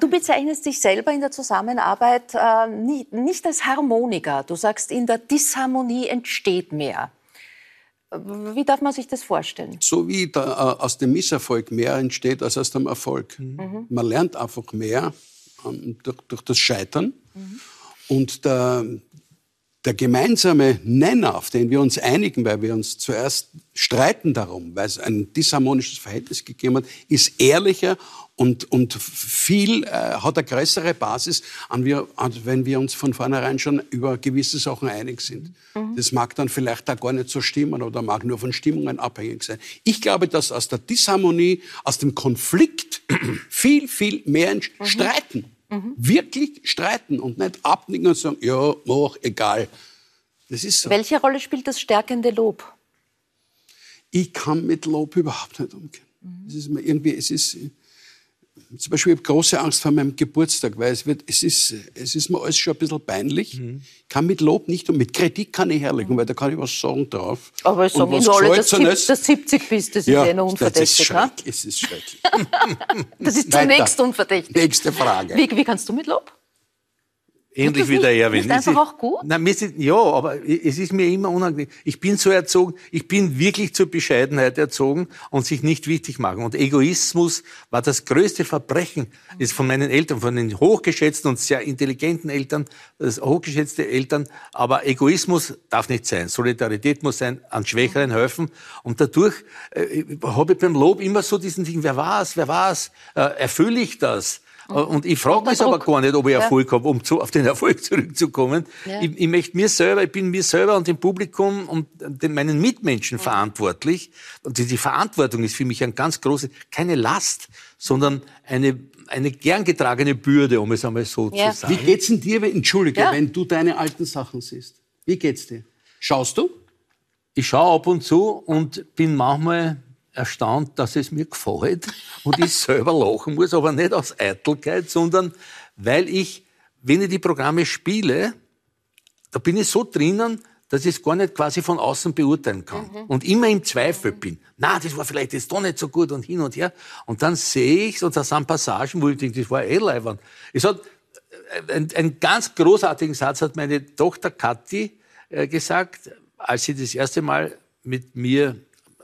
Du bezeichnest dich selber in der Zusammenarbeit äh, nicht, nicht als Harmoniker. Du sagst, in der Disharmonie entsteht mehr. Wie darf man sich das vorstellen? so wie da, äh, aus dem Misserfolg mehr entsteht als aus dem Erfolg. Man lernt einfach mehr ähm, durch, durch das Scheitern. Und der, der gemeinsame Nenner, auf den wir uns einigen, weil wir uns zuerst streiten darum, weil es ein disharmonisches Verhältnis gegeben hat, ist ehrlicher und, und viel äh, hat eine größere Basis, an wir, an, wenn wir uns von vornherein schon über gewisse Sachen einig sind. Mhm. Das mag dann vielleicht auch gar nicht so stimmen oder mag nur von Stimmungen abhängig sein. Ich glaube, dass aus der Disharmonie, aus dem Konflikt viel, viel mehr mhm. streiten. Mhm. Wirklich streiten und nicht abnicken und sagen, ja, mach, egal. Das ist so. Welche Rolle spielt das stärkende Lob? Ich kann mit Lob überhaupt nicht umgehen. Mhm. Es ist mir irgendwie, es ist, zum Beispiel, ich habe große Angst vor meinem Geburtstag, weil es, wird, es, ist, es ist mir alles schon ein bisschen peinlich. Mhm. Ich kann mit Lob nicht und mit Kritik kann ich herlegen, weil da kann ich was sagen drauf. Aber ich sage, du alle das, das 70 bist, das ja, ist eh noch unverdächtig. Das ist, es ist schrecklich. das ist zunächst unverdächtig. Nächste Frage. Wie, wie kannst du mit Lob? Ähnlich wie der Erwin. Ist einfach auch gut? Nein, mir ist, ja, aber es ist mir immer unangenehm. Ich bin so erzogen, ich bin wirklich zur Bescheidenheit erzogen und sich nicht wichtig machen. Und Egoismus war das größte Verbrechen, ist von meinen Eltern, von den hochgeschätzten und sehr intelligenten Eltern, hochgeschätzte Eltern. Aber Egoismus darf nicht sein. Solidarität muss sein, an Schwächeren helfen. Und dadurch äh, habe ich beim Lob immer so diesen Ding, wer war's, wer war's, äh, erfülle ich das? Äh, und ich frage mich aber gar nicht, ob ich Erfolg ja. habe, um zu, auf den Erfolg zurückzukommen. Ja. Ich, ich, möchte mir selber, ich bin mir selber und dem Publikum und den, meinen Mitmenschen ja. verantwortlich. Und die, die, Verantwortung ist für mich ein ganz großes, keine Last, sondern eine, eine gern getragene Bürde, um es einmal so zu sagen. Wie geht's denn dir, wenn, entschuldige, wenn du deine alten Sachen siehst? Wie geht's dir? Schaust du? Ich schaue ab und zu und bin manchmal erstaunt, dass es mir gefällt und ich selber lachen muss, aber nicht aus Eitelkeit, sondern weil ich, wenn ich die Programme spiele, da bin ich so drinnen, dass ich es gar nicht quasi von außen beurteilen kann. Mhm. Und immer im Zweifel bin. Na, das war vielleicht jetzt doch nicht so gut und hin und her. Und dann sehe ich, und da sind Passagen, wo ich denke, das war eh leibend. Es hat, äh, ein, einen ganz großartigen Satz hat meine Tochter Kathi äh, gesagt, als sie das erste Mal mit mir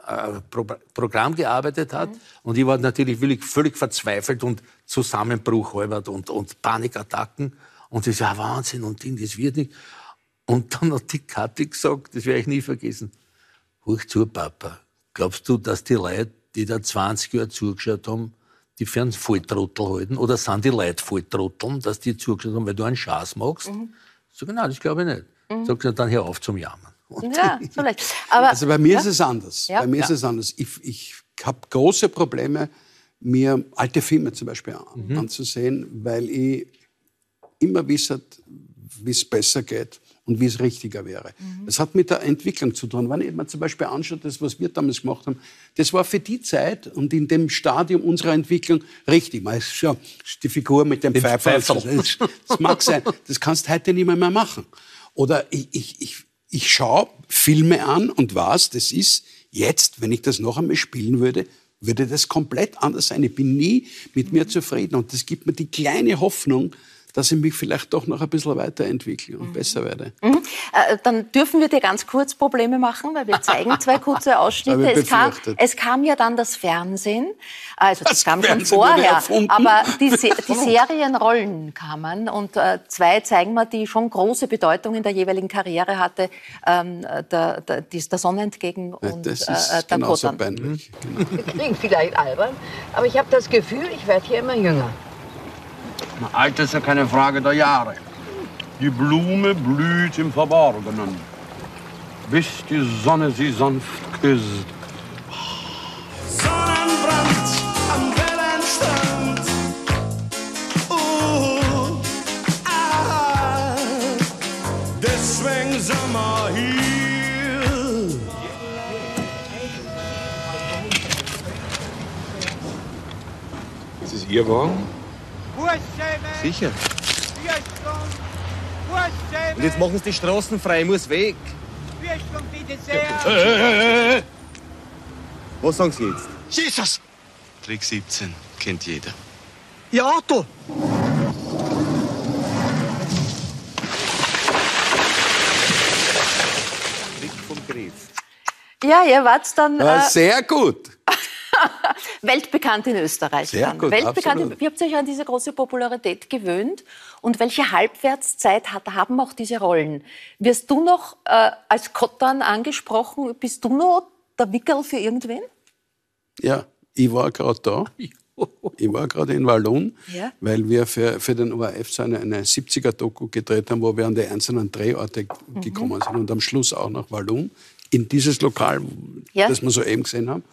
äh, Pro Programm gearbeitet hat. Mhm. Und ich war natürlich völlig, völlig verzweifelt und Zusammenbruch halbert und, und Panikattacken. Und das war Wahnsinn und Ding, das wird nicht. Und dann hat die Kathi gesagt, das werde ich nie vergessen. Hoch zu, Papa. Glaubst du, dass die Leute, die da 20 Jahre zugeschaut haben, die für einen Volltrottel halten? Oder sind die Leute Volltrotteln, dass die zugeschaut haben, weil du einen Schaß machst? Mhm. Sag, nein, das glaube ich nicht. Mhm. Sag, dann hör auf zum Jammern. Ja, vielleicht. Aber, also bei mir ja? ist es anders. Ja? Bei mir ist es anders. Ich, ich habe große Probleme, mir alte Filme zum Beispiel mhm. anzusehen, weil ich immer wisse, wie es besser geht und wie es richtiger wäre. Mhm. Das hat mit der Entwicklung zu tun. Wenn ich mir zum Beispiel anschaue, das, was wir damals gemacht haben, das war für die Zeit und in dem Stadium unserer Entwicklung richtig. Man ist schon die Figur mit dem Pfeifer. Das, das mag sein. Das kannst du heute nicht mehr, mehr machen. Oder ich, ich, ich ich schaue Filme an und was, das ist jetzt, wenn ich das noch einmal spielen würde, würde das komplett anders sein. Ich bin nie mit mir zufrieden und das gibt mir die kleine Hoffnung, dass ich mich vielleicht doch noch ein bisschen weiterentwickle und mhm. besser werde. Mhm. Äh, dann dürfen wir dir ganz kurz Probleme machen, weil wir zeigen zwei kurze Ausschnitte. es, kam, es kam ja dann das Fernsehen, also das, das kam Fernsehen schon vorher, aber die, die Serienrollen kamen und äh, zwei zeigen wir, die schon große Bedeutung in der jeweiligen Karriere hatte, ähm, der, der, der Sonne entgegen und das ist äh, der genauso peinlich. Genau. Klingt vielleicht albern, aber ich habe das Gefühl, ich werde hier immer jünger. Alter ist ja keine Frage der Jahre. Die Blume blüht im Verborgenen, bis die Sonne sie sanft küsst. Sonnenbrand am Wellenstrand. Uh, ah, deswegen Sommer hier. Ist es Ihr Wagen? Sicher. Und jetzt machen sie die Straßen frei, ich muss weg. Was sagen Sie jetzt? Jesus! Trick 17 kennt jeder. Ja, Otto! Ja, ihr wart dann. Äh, sehr gut. Weltbekannt in Österreich. Sehr dann. gut, Weltbekannt. absolut. Wie habt ihr euch an diese große Popularität gewöhnt? Und welche Halbwertszeit hat, haben auch diese Rollen? Wirst du noch äh, als Kottern angesprochen? Bist du noch der Wickel für irgendwen? Ja, ich war gerade da. Ich war gerade in Wallon, Ja. weil wir für, für den ORF so eine, eine 70er-Doku gedreht haben, wo wir an die einzelnen Drehorte Mhm. gekommen sind und am Schluss auch nach Wallon, in dieses Lokal, Ja. das wir soeben gesehen haben.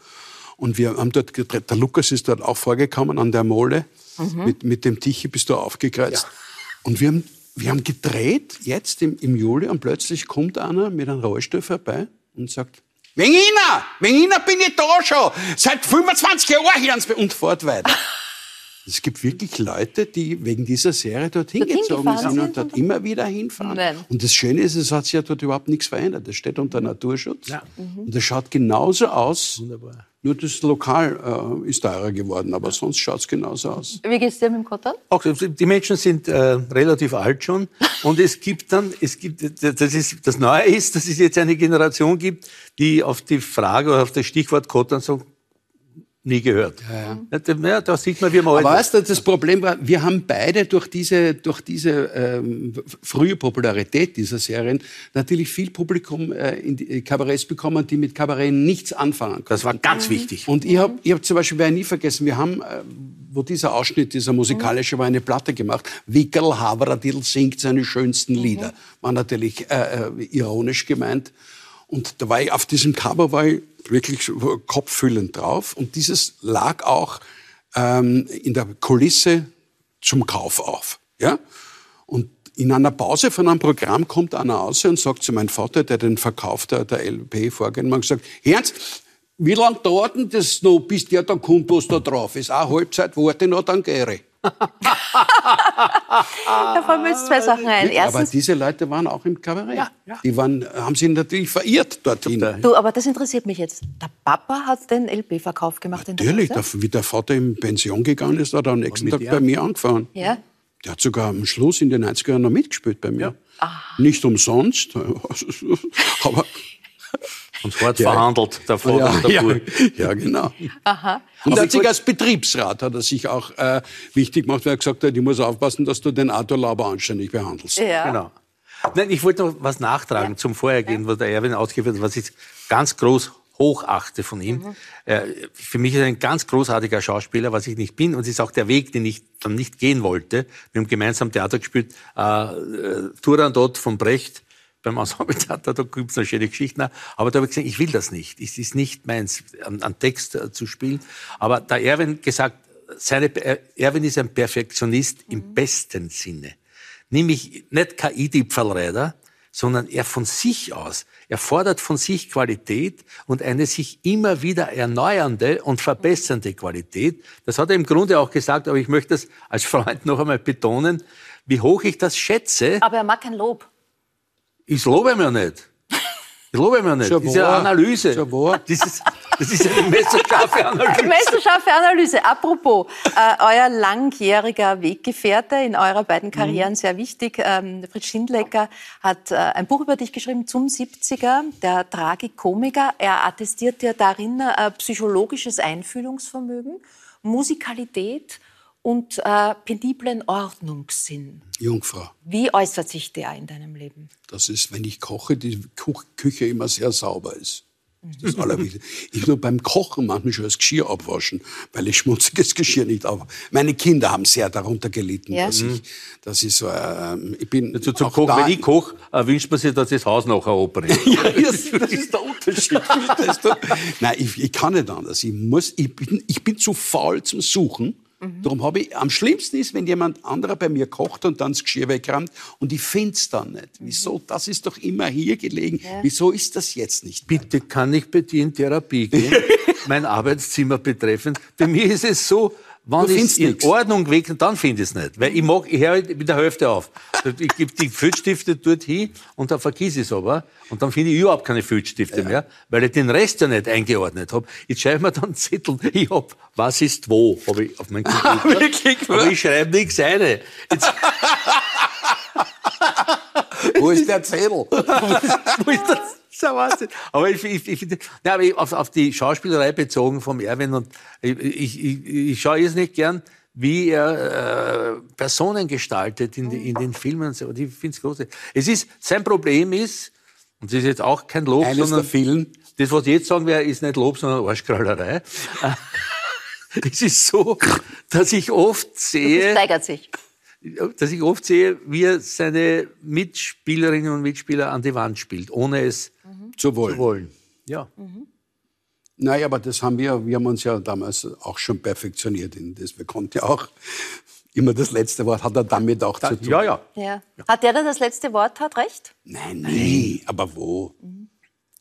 Und wir haben dort gedreht. Der Lukas ist dort auch vorgekommen an der Mole. Mhm. Mit, mit dem Tichy bist du aufgekreuzt. Und wir haben, wir haben gedreht jetzt im, im Juli und plötzlich kommt einer mit einem Rollstuhl vorbei und sagt, Wegen Ihnen, wegen Ihnen bin ich da schon. Seit 25 Jahren Sie und fort weiter. Es gibt wirklich Leute, die wegen dieser Serie dorthin Dorthin gezogen gefahren sind und sind dort immer wieder hinfahren. Nein. Und das Schöne ist, es hat sich ja dort überhaupt nichts verändert. Das steht unter Naturschutz. Mhm. Und das schaut genauso aus. Nur das Lokal äh, ist teurer geworden, aber sonst schaut es genauso aus. Wie geht's dir mit dem Kottern? Auch die Menschen sind äh, relativ alt schon und es gibt dann, es gibt, das, ist, das Neue ist, dass es jetzt eine Generation gibt, die auf die Frage oder auf das Stichwort Kottern so nie gehört. Ja, ja. ja da sieht man, wie man Aber ist. weißt du, das Problem war, wir haben beide durch diese, durch diese ähm, frühe Popularität dieser Serien natürlich viel Publikum äh, in die Kabarets bekommen, die mit Kabarett nichts anfangen können. Das war ganz wichtig. Und ich habe ich hab zum Beispiel, werde ich nie vergessen, wir haben, äh, wo dieser Ausschnitt, dieser musikalische, war eine Platte gemacht. Wickel Haveradil singt seine schönsten Lieder. War natürlich äh, äh, ironisch gemeint. Und da war ich auf diesem Cover war ich wirklich kopffüllend drauf. Und dieses lag auch ähm, in der Kulisse zum Kauf auf. Ja? Und in einer Pause von einem Programm kommt einer raus und sagt zu meinem Vater, der den Verkauf der, der LP vorgenommen hat, gesagt, Ernst, wie lange dauert denn das noch, bis der da kommt, was da drauf ist? Eine Halbzeit warte noch, dann gehe ich. Da fallen mir jetzt zwei Sachen ein. Wirklich, aber Erstens, diese Leute waren auch im Kabarett. Die waren, haben sich natürlich verirrt dorthin. du, aber das interessiert mich jetzt. Der Papa hat den LP-Verkauf gemacht in der Natürlich, wie der Vater in Pension gegangen ist, hat er am nächsten Tag bei mir angefahren. Ja. Der hat sogar am Schluss in den 90er Jahren noch mitgespielt bei mir. Nicht umsonst, aber Und hart verhandelt, der Vater ja, und der ja, Bub. ja, genau. Aha. Und er hat ich sich als Betriebsrat hat er sich auch äh, wichtig gemacht, weil er gesagt hat, ich muss aufpassen, dass du den Arthur Lauber anständig behandelst. Ja. Genau. Nein, ich wollte noch was nachtragen zum Vorhergehen, was der Erwin ausgeführt hat, was ich ganz groß hochachte von ihm. Mhm. Äh, für mich ist er ein ganz großartiger Schauspieler, was ich nicht bin. Und es ist auch der Weg, den ich dann nicht gehen wollte. Wir haben gemeinsam Theater gespielt, äh, äh, Turandot von Brecht beim Ensembletheater, da gibt's noch schöne Geschichten. Aber da habe ich gesagt, ich will das nicht. Es ist nicht meins, an, Text äh, zu spielen. Aber da Erwin gesagt, seine, äh, Erwin ist ein Perfektionist im besten Sinne. Nämlich nicht KI-Dipfelreiter, sondern er von sich aus. Er fordert von sich Qualität und eine sich immer wieder erneuernde und verbessernde Qualität. Das hat er im Grunde auch gesagt, aber ich möchte das als Freund noch einmal betonen, wie hoch ich das schätze. Aber er mag kein Lob. Ich lobe mir nicht. Ich lobe mir nicht. Schon Das ist ja wahr. Analyse. Schon wahr. Das ist, das ist eine messerscharfe Analyse. Messerscharfe Analyse. Apropos, äh, euer langjähriger Weggefährte in eurer beiden Karrieren sehr wichtig. Ähm, Fritz Schindlecker hat äh, ein Buch über dich geschrieben zum 70er, der Tragikomiker. Er attestiert dir darin äh, psychologisches Einfühlungsvermögen, Musikalität und äh, peniblen Ordnungssinn. Jungfrau. Wie äußert sich der in deinem Leben? Das ist, wenn ich koche, die Küche immer sehr sauber ist. Das ist das Allerwichtigste. Ich nur beim Kochen manchmal schon das Geschirr abwaschen, weil ich schmutziges Geschirr nicht auf. Meine Kinder haben sehr darunter gelitten, Ja. dass ich, dass ich so, ähm, ich bin Zu, zum auch Kochen, da- wenn ich koche, äh, wünscht man sich, dass das Haus nachher operiert. ja, das, das ist der Unterschied. Nein, ich, ich kann nicht anders. Ich, muss, ich, bin, ich bin zu faul zum Suchen. Darum habe ich, am schlimmsten ist, wenn jemand anderer bei mir kocht und dann das Geschirr wegräumt und ich finde es dann nicht. Wieso? Das ist doch immer hier gelegen. Wieso ist das jetzt nicht? Bitte kann ich bei dir in Therapie gehen, mein Arbeitszimmer betreffend. Bei mir ist es so, wenn es in nix. Ordnung weg, dann finde ich es nicht. Weil ich mag, ich höre mit der Hälfte auf. Ich gebe die Filzstifte dort hin und dann vergiss ich es aber. Und dann finde ich überhaupt keine Filzstifte mehr, weil ich den Rest ja nicht eingeordnet habe. Jetzt schreibe ich mir dann Zettel, ich hab, was ist wo, habe ich auf meinem Computer. Wirklich, aber ich schreibe nichts eine. Jetzt, Wo ist der Zettel? Wo ist das? Das ist ein Wahnsinn. Aber ich, ich, ich finde, ja, aber ich- auf, auf die Schauspielerei bezogen vom Erwin und ich, ich, ich, ich schaue jetzt nicht gern, wie er äh, Personen gestaltet in, in den Filmen und so. Und ich finde es großartig. Es ist, sein Problem ist, und das ist jetzt auch kein Lob, Eines sondern der vielen. das, was ich jetzt sagen werde, ist nicht Lob, sondern Arschkrallerei. es ist so, dass ich oft Das sehe, steigert sich. Dass ich oft sehe, wie er seine Mitspielerinnen und Mitspieler an die Wand spielt, ohne es Zu wollen. zu wollen. Ja. Naja, aber das haben wir, wir haben uns ja damals auch schon perfektioniert in das. Wir konnten ja auch immer das letzte Wort, hat er damit auch zu tun. Ja, ja. Ja. Hat der, der das letzte Wort hat, recht? Nein, nie. Aber wo?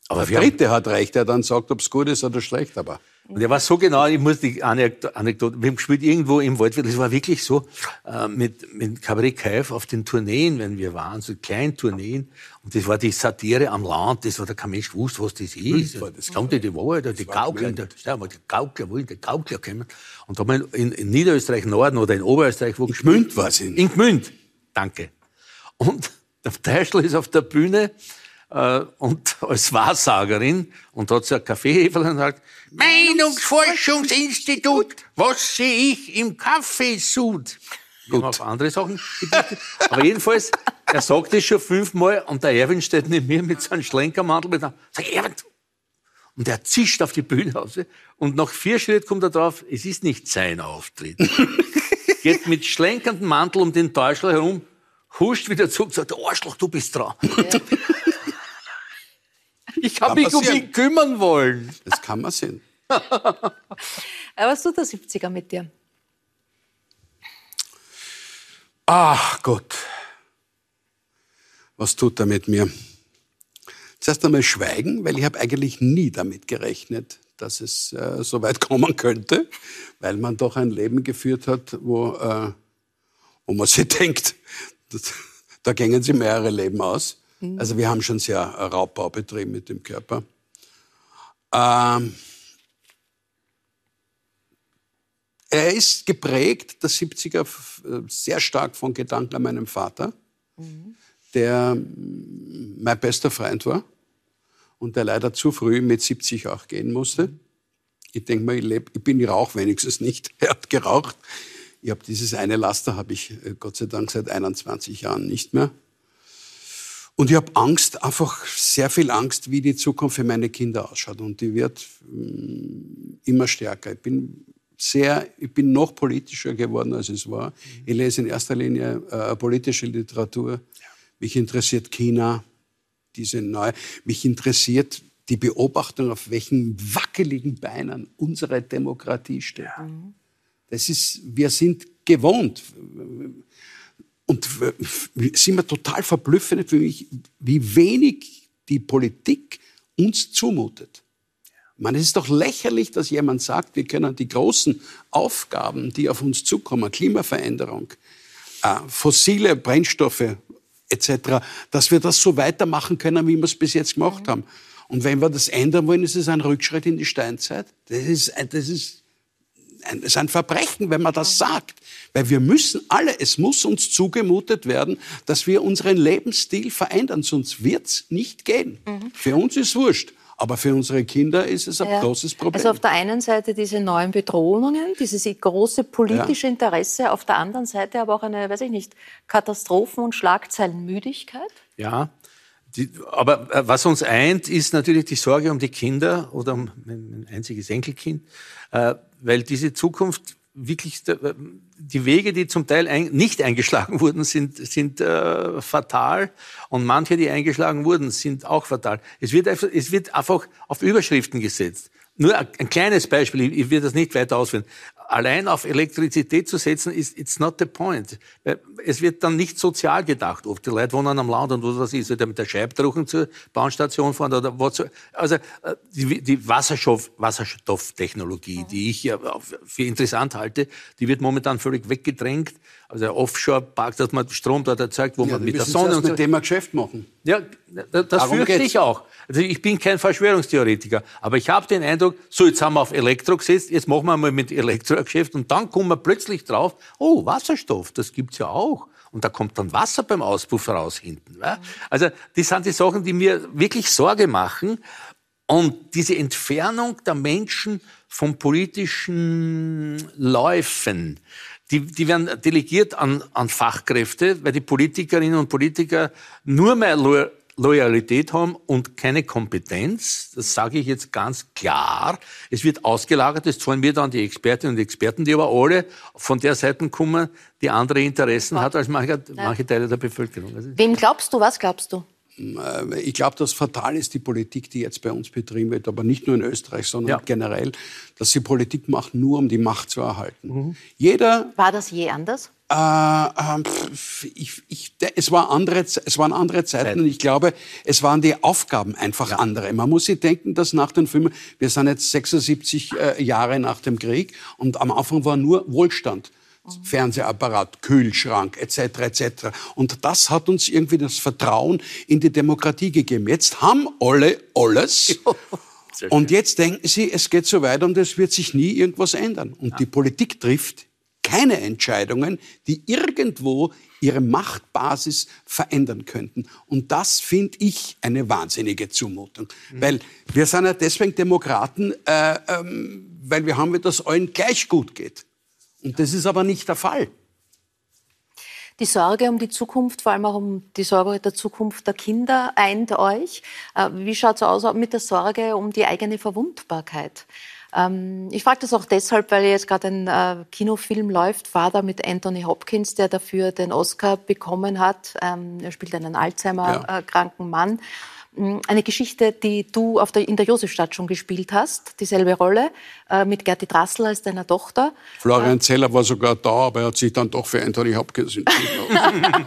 Aber Der Dritte hat recht, der dann sagt, ob es gut ist oder schlecht, aber. Und er war so genau, ich muss die Anekdote, wir haben gespielt irgendwo im Waldviertel, das war wirklich so, äh, mit, mit Cabaret Kaif auf den Tourneen, wenn wir waren, so Kleintourneen, und das war die Satire am Land, das war da kein Mensch gewusst, was das ist. Das kommt die Wahrheit, die Gaukler, die Gaukler, wo die Gaukler kommen. Und da haben wir in, in Niederösterreich Norden oder in Oberösterreich wo gespielt. Gmünd war in. In Gmünd. Danke. Und der Teichel ist auf der Bühne äh, und als Wahrsagerin und hat so ein Kaffeeheferl und sagt, Meinungsforschungsinstitut, was sehe ich im Kaffeesud? Haben auf andere Sachen. Aber jedenfalls, er sagt es schon fünfmal und der Erwin steht neben mir mit seinem Schlenkermantel mit einem, sag Erwin, und er zischt auf die Bühne raus. Und nach vier Schritten kommt er drauf, es ist nicht sein Auftritt. Geht mit schlenkerndem Mantel um den Täuschler herum, huscht wieder zurück und sagt, Arschloch, du bist dran. Ich habe Kann mich um ihn kümmern wollen. Das kann man sehen. Aber was tut der 70er mit dir? Ach Gott. Was tut er mit mir? Zuerst einmal schweigen, weil ich habe eigentlich nie damit gerechnet, dass es äh, so weit kommen könnte, weil man doch ein Leben geführt hat, wo, äh, wo man sich denkt, das, da gängen sie mehrere Leben aus. Also wir haben schon sehr äh, Raubbau betrieben mit dem Körper. Ähm, er ist geprägt, der 70er, f- äh, sehr stark von Gedanken an meinem Vater, der mm, mein bester Freund war und der leider zu früh mit 70 auch gehen musste. Ich denke mal, ich, leb, ich bin, ich rauche wenigstens nicht. Er hat geraucht. Ich habe dieses eine Laster, habe ich äh, Gott sei Dank seit 21 Jahren nicht mehr. Und ich habe Angst, einfach sehr viel Angst, wie die Zukunft für meine Kinder ausschaut. Und die wird mm, immer stärker. Ich bin sehr, ich bin noch politischer geworden, als es war. Ich lese in erster Linie äh, politische Literatur. Mich interessiert China, diese neue. Mich interessiert die Beobachtung, auf welchen wackeligen Beinen unsere Demokratie steht. Das ist, wir sind gewohnt. Und sind wir total verblüffend für mich, wie wenig die Politik uns zumutet. Meine, es ist doch lächerlich, dass jemand sagt, wir können die großen Aufgaben, die auf uns zukommen, Klimaveränderung, äh, fossile Brennstoffe etc., dass wir das so weitermachen können, wie wir es bis jetzt gemacht haben. Und wenn wir das ändern wollen, ist es ein Rückschritt in die Steinzeit. Das ist, das ist ein, ist ein Verbrechen, wenn man das sagt. Weil wir müssen alle, es muss uns zugemutet werden, dass wir unseren Lebensstil verändern, sonst wird's nicht gehen. Für uns ist wurscht. Aber für unsere Kinder ist es ein Ja. großes Problem. Also auf der einen Seite diese neuen Bedrohungen, dieses große politische Interesse, auf der anderen Seite aber auch eine, weiß ich nicht, Katastrophen- und Schlagzeilenmüdigkeit. Ja, die, aber äh, was uns eint, ist natürlich die Sorge um die Kinder oder um mein, mein einziges Enkelkind, äh, weil diese Zukunft wirklich, die Wege, die zum Teil ein, nicht eingeschlagen wurden, sind, sind äh, fatal und manche, die eingeschlagen wurden, sind auch fatal. Es wird einfach, es wird einfach auf Überschriften gesetzt. Nur ein, ein kleines Beispiel, ich will das nicht weiter ausführen. Allein auf Elektrizität zu setzen, ist it's not the point. Weil Es wird dann nicht sozial gedacht. Oft die Leute wohnen am Land und was weiß ich, soll der mit der Scheibdrucken zur Bahnstation fahren oder was. so- Also äh, die, die Wasserstoff, Wasserstofftechnologie, die ich ja für interessant halte, die wird momentan völlig weggedrängt. Also Offshore-Parks, dass man Strom dort erzeugt, wo ja, man mit der Sonne und so. mit dem ein Geschäft machen. Ja, da- das Darum fürchte geht's. ich auch. Also ich bin kein Verschwörungstheoretiker, aber ich habe den Eindruck, so jetzt haben wir auf Elektro gesetzt, jetzt machen wir mal mit Elektrogeschäft und dann kommen wir plötzlich drauf, oh, Wasserstoff, das gibt's ja auch. und da kommt dann Wasser beim Auspuff raus hinten. Ja? Also das sind die Sachen, die mir wirklich Sorge machen. Und diese Entfernung der Menschen vom politischen Läufen, die, die werden delegiert an, an Fachkräfte, weil die Politikerinnen und Politiker nur mehr Lo Loyalität haben und keine Kompetenz. Das sage ich jetzt ganz klar. Es wird ausgelagert, das zahlen wir dann die Expertinnen und Experten, die aber alle von der Seite kommen, die andere Interessen hat als manche, manche Teile der Bevölkerung. Also Wem glaubst du, was glaubst du? Äh, Ich glaube, dass fatal ist die Politik, die jetzt bei uns betrieben wird, aber nicht nur in Österreich, sondern Ja. generell, dass sie Politik macht, nur um die Macht zu erhalten. Mhm. Jeder War das je anders? äh, pf, ich, ich, es, war andere, es waren andere Zeiten und ich glaube, es waren die Aufgaben einfach andere. Man muss sich denken, dass nach den Filmen, wir sind jetzt 76 äh, Jahre nach dem Krieg und am Anfang war nur Wohlstand. Fernsehapparat, Kühlschrank etc. etc. Und das hat uns irgendwie das Vertrauen in die Demokratie gegeben. Jetzt haben alle alles. Und jetzt denken sie, es geht so weiter und es wird sich nie irgendwas ändern. Und die Politik trifft keine Entscheidungen, die irgendwo ihre Machtbasis verändern könnten. Und das finde ich eine wahnsinnige Zumutung. Weil wir sind ja deswegen Demokraten, äh, ähm, weil wir haben, wie das allen gleich gut geht. Und das ist aber nicht der Fall. Die Sorge um die Zukunft, vor allem auch um die Sorge der Zukunft der Kinder, eint euch. Äh, Wie schaut es aus mit der Sorge um die eigene Verwundbarkeit? Ähm, Ich frage das auch deshalb, weil jetzt gerade ein äh, Kinofilm läuft, Vater mit Anthony Hopkins, der dafür den Oscar bekommen hat. Ähm, Er spielt einen Alzheimer-kranken Mann. Mm, Eine Geschichte, die du der, in der Josefstadt schon gespielt hast, dieselbe Rolle, äh, mit Gerti Drassler als deiner Tochter. Florian Zeller war sogar da, aber er hat sich dann doch für Anthony Hopkins entschieden.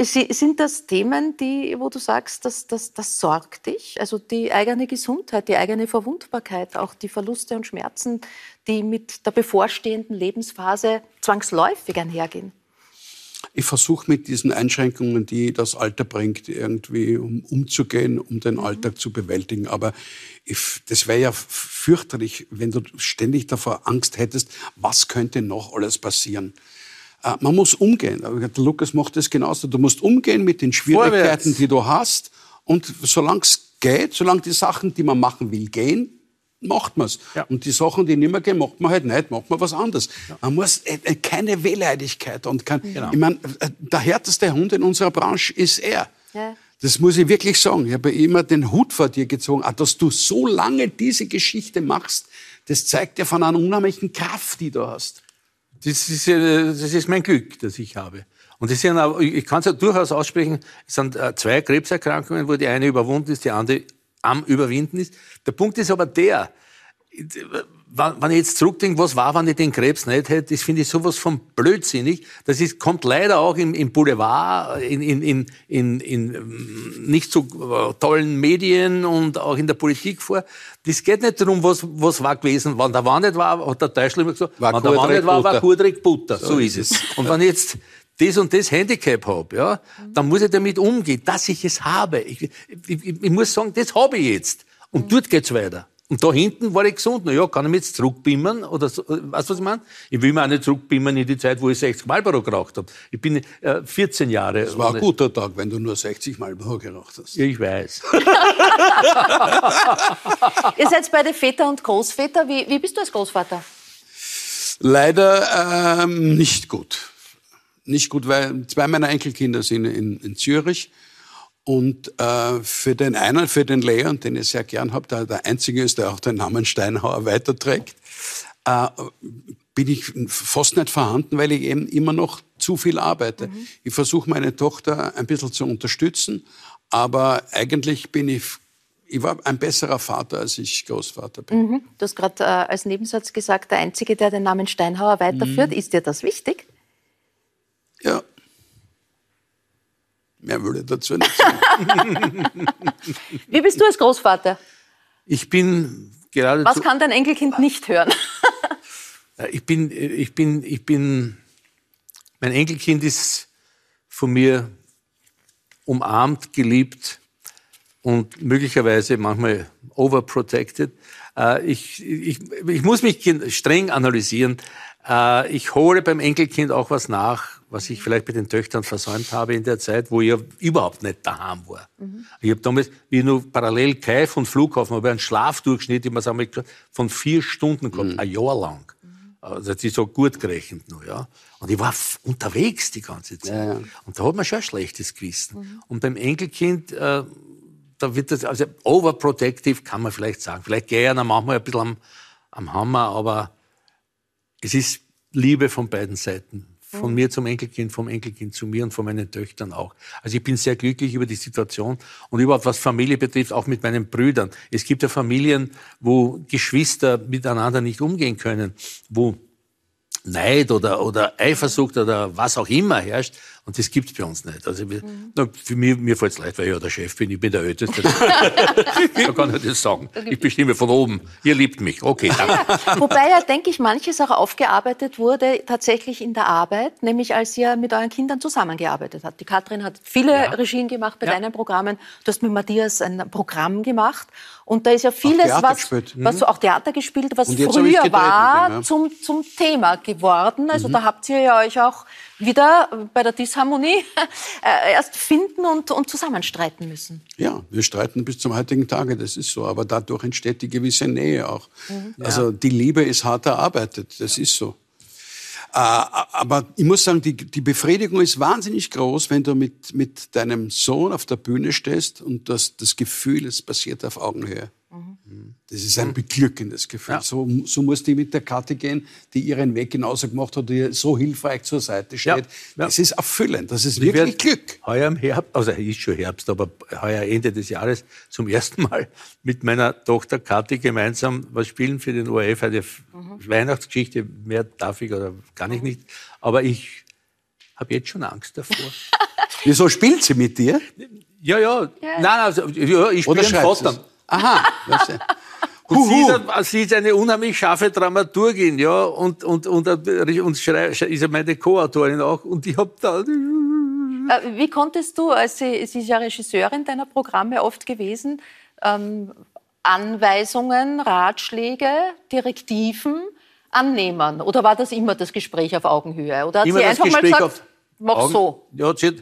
Sind das Themen, die, wo du sagst, dass das, das sorgt dich? Also die eigene Gesundheit, die eigene Verwundbarkeit, auch die Verluste und Schmerzen, die mit der bevorstehenden Lebensphase zwangsläufig einhergehen? Ich versuche mit diesen Einschränkungen, die das Alter bringt, irgendwie um, umzugehen, um den Alltag zu bewältigen. Aber ich, das wäre ja fürchterlich, wenn du ständig davor Angst hättest, was könnte noch alles passieren. Äh, man muss umgehen. Aber Der Lukas macht das genauso. Du musst umgehen mit den Schwierigkeiten, Vorwärts. die du hast. Und solange es geht, solange die Sachen, die man machen will, gehen, macht man es. Und die Sachen, die nicht mehr gehen, macht man halt nicht, macht man was anderes. Man muss äh, äh, keine Wehleidigkeit und kein, Genau. ich meine, äh, der härteste Hund in unserer Branche ist er. Ja. Das muss ich wirklich sagen. Ich habe immer den Hut vor dir gezogen. Auch, dass du so lange diese Geschichte machst, das zeigt ja von einer unheimlichen Kraft, die du hast. Das ist, das ist mein Glück, das ich habe. Und es sind ich kann es ja durchaus aussprechen, es sind äh, zwei Krebserkrankungen, wo die eine überwunden ist, die andere am Überwinden ist. Der Punkt ist aber der, wenn ich jetzt zurückdenke, was war, wenn ich den Krebs nicht hätte, das finde ich sowas von blödsinnig. Das ist, kommt leider auch im, im Boulevard, in, in, in, in, in ähm, nicht so äh, tollen Medien und auch in der Politik vor. Das geht nicht darum, was, was war gewesen. Wenn der Wann nicht war, hat der Teichler immer gesagt, War wenn der Kurdreck nicht war, war Butter. Kurdreck Butter. So, ist es. Und wenn ich jetzt das und das Handicap habe, ja, dann muss ich damit umgehen, dass ich es habe. Ich, ich, ich, muss sagen, das habe ich jetzt. Und dort geht's weiter. Und da hinten war ich gesund. Na ja, kann ich mich jetzt zurückbeamen? Oder so, äh, weißt du, was ich meine? Ich will mich auch nicht zurückbeamen in die Zeit, wo ich 60 Marlboro geraucht habe. Ich bin äh, 14 Jahre. Das war ein guter Tag, wenn du nur 60 Mal geraucht hast. Ja, ich weiß. Ihr seid beide Väter und Großväter. Wie, wie bist du als Großvater? Leider ähm, nicht gut. Nicht gut, weil zwei meiner Enkelkinder sind in, in Zürich. Und äh, für den einen, für den Leon, den ich sehr gern habe, der der einzige ist, der auch den Namen Steinhauer weiterträgt, äh, bin ich fast nicht vorhanden, weil ich eben immer noch zu viel arbeite. Ich versuche meine Tochter ein bisschen zu unterstützen, aber eigentlich bin ich, ich war ein besserer Vater, als ich Großvater bin. Mhm. Du hast gerade äh, als Nebensatz gesagt, der Einzige, der den Namen Steinhauer weiterführt. Mhm. Ist dir das wichtig? Ja. Mehr würde dazu nicht sagen. Wie bist du als Großvater? Ich bin gerade Was kann dein Enkelkind nicht hören? Ich bin, ich bin, ich bin, mein Enkelkind ist von mir umarmt, geliebt und möglicherweise manchmal overprotected. Äh, ich, ich, ich muss mich streng analysieren. Äh, ich hole beim Enkelkind auch was nach, was ich vielleicht bei den Töchtern versäumt habe in der Zeit, wo ich ja überhaupt nicht daheim war. Ich habe damals, wie nur parallel Kaif und Flughafen, habe einen Schlafdurchschnitt, ich muss einmal von vier Stunden gehabt, ein Jahr lang. Also das ist so gut gerechnet nur, ja. Und ich war unterwegs die ganze Zeit. Und da hat man schon ein schlechtes Gewissen. Und beim Enkelkind, äh, da wird das, also overprotective kann man vielleicht sagen. Vielleicht gehe ich dann manchmal ein bisschen am, am Hammer, aber es ist Liebe von beiden Seiten. Von mir zum Enkelkind, vom Enkelkind zu mir und von meinen Töchtern auch. Also ich bin sehr glücklich über die Situation und überhaupt was Familie betrifft, auch mit meinen Brüdern. Es gibt ja Familien, wo Geschwister miteinander nicht umgehen können, wo Neid oder, oder Eifersucht oder was auch immer herrscht. Und das gibt's bei uns nicht. Also wir, na, für mich, mir fällt's leid, weil ich ja der Chef bin, ich bin der Älteste. so kann ich das sagen. Ich bestimme von oben. Ihr liebt mich. Okay, danke. Wobei ja, denke ich, manches auch aufgearbeitet wurde tatsächlich in der Arbeit, nämlich als ihr mit euren Kindern zusammengearbeitet habt. Die Katrin hat viele Regien gemacht bei deinen Programmen. Du hast mit Matthias ein Programm gemacht. Und da ist ja vieles, was, gespielt. was so auch Theater gespielt, was früher gedreht war, ja. zum, zum Thema geworden. Also Mhm. da habt ihr ja euch auch wieder bei der Disharmonie äh, erst finden und, und zusammenstreiten müssen. Ja, wir streiten bis zum heutigen Tage, das ist so. Aber dadurch entsteht die gewisse Nähe auch. Also die Liebe ist hart erarbeitet, das ist so. Äh, aber ich muss sagen, die, die Befriedigung ist wahnsinnig groß, wenn du mit, mit deinem Sohn auf der Bühne stehst und das, das Gefühl, es passiert auf Augenhöhe. Das ist ein beglückendes Gefühl. So, so muss die mit der Kathi gehen, die ihren Weg genauso gemacht hat, die ihr so hilfreich zur Seite steht. ja. Es ist erfüllend, das ist Ich wirklich Glück. Heuer im Herbst, also ist schon Herbst, aber heuer Ende des Jahres zum ersten Mal mit meiner Tochter Kathi gemeinsam was spielen für den ORF, eine F- Weihnachtsgeschichte. Mehr darf ich oder kann ich nicht. Aber ich habe jetzt schon Angst davor. Wieso spielt sie mit dir? ja, ja, nein, also, ja, ich spiele Vater. Aha, weißt du. Und sie ist, ein- sie ist eine unheimlich scharfe Dramaturgin, ja, und, und, und, und schrei, ist ja meine Co-Autorin auch, und ich habe da, Äh, Wie konntest du, als sie, sie ist ja Regisseurin deiner Programme oft gewesen, ähm, Anweisungen, Ratschläge, Direktiven annehmen? Oder war das immer das Gespräch auf Augenhöhe? Oder hat immer sie das einfach Gespräch mal auf gesagt, mach Augen- so? Ja, sie hat,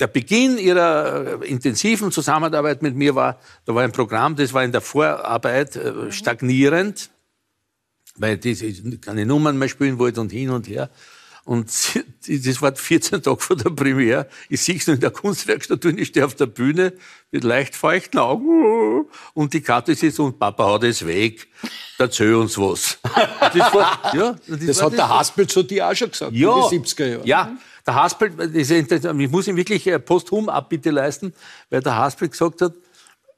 der Beginn ihrer äh, intensiven Zusammenarbeit mit mir war, da war ein Programm, das war in der Vorarbeit äh, stagnierend, weil die keine Nummern mehr spielen wollte und hin und her. Und das war 14 Tage vor der Premiere. Ich sehe nur in der Kunstwerkstatt und ich stehe auf der Bühne mit leicht feuchten Augen. Und die Karte sitzt und Papa haut es weg. Erzähl uns was. Das, war, ja, Das war hat der Haspel zu dir auch schon gesagt, ja, in den 70er Jahren. Ja, der Haspel, ja ich muss ihm wirklich äh, posthum Abbitte leisten, weil der Haspel gesagt hat,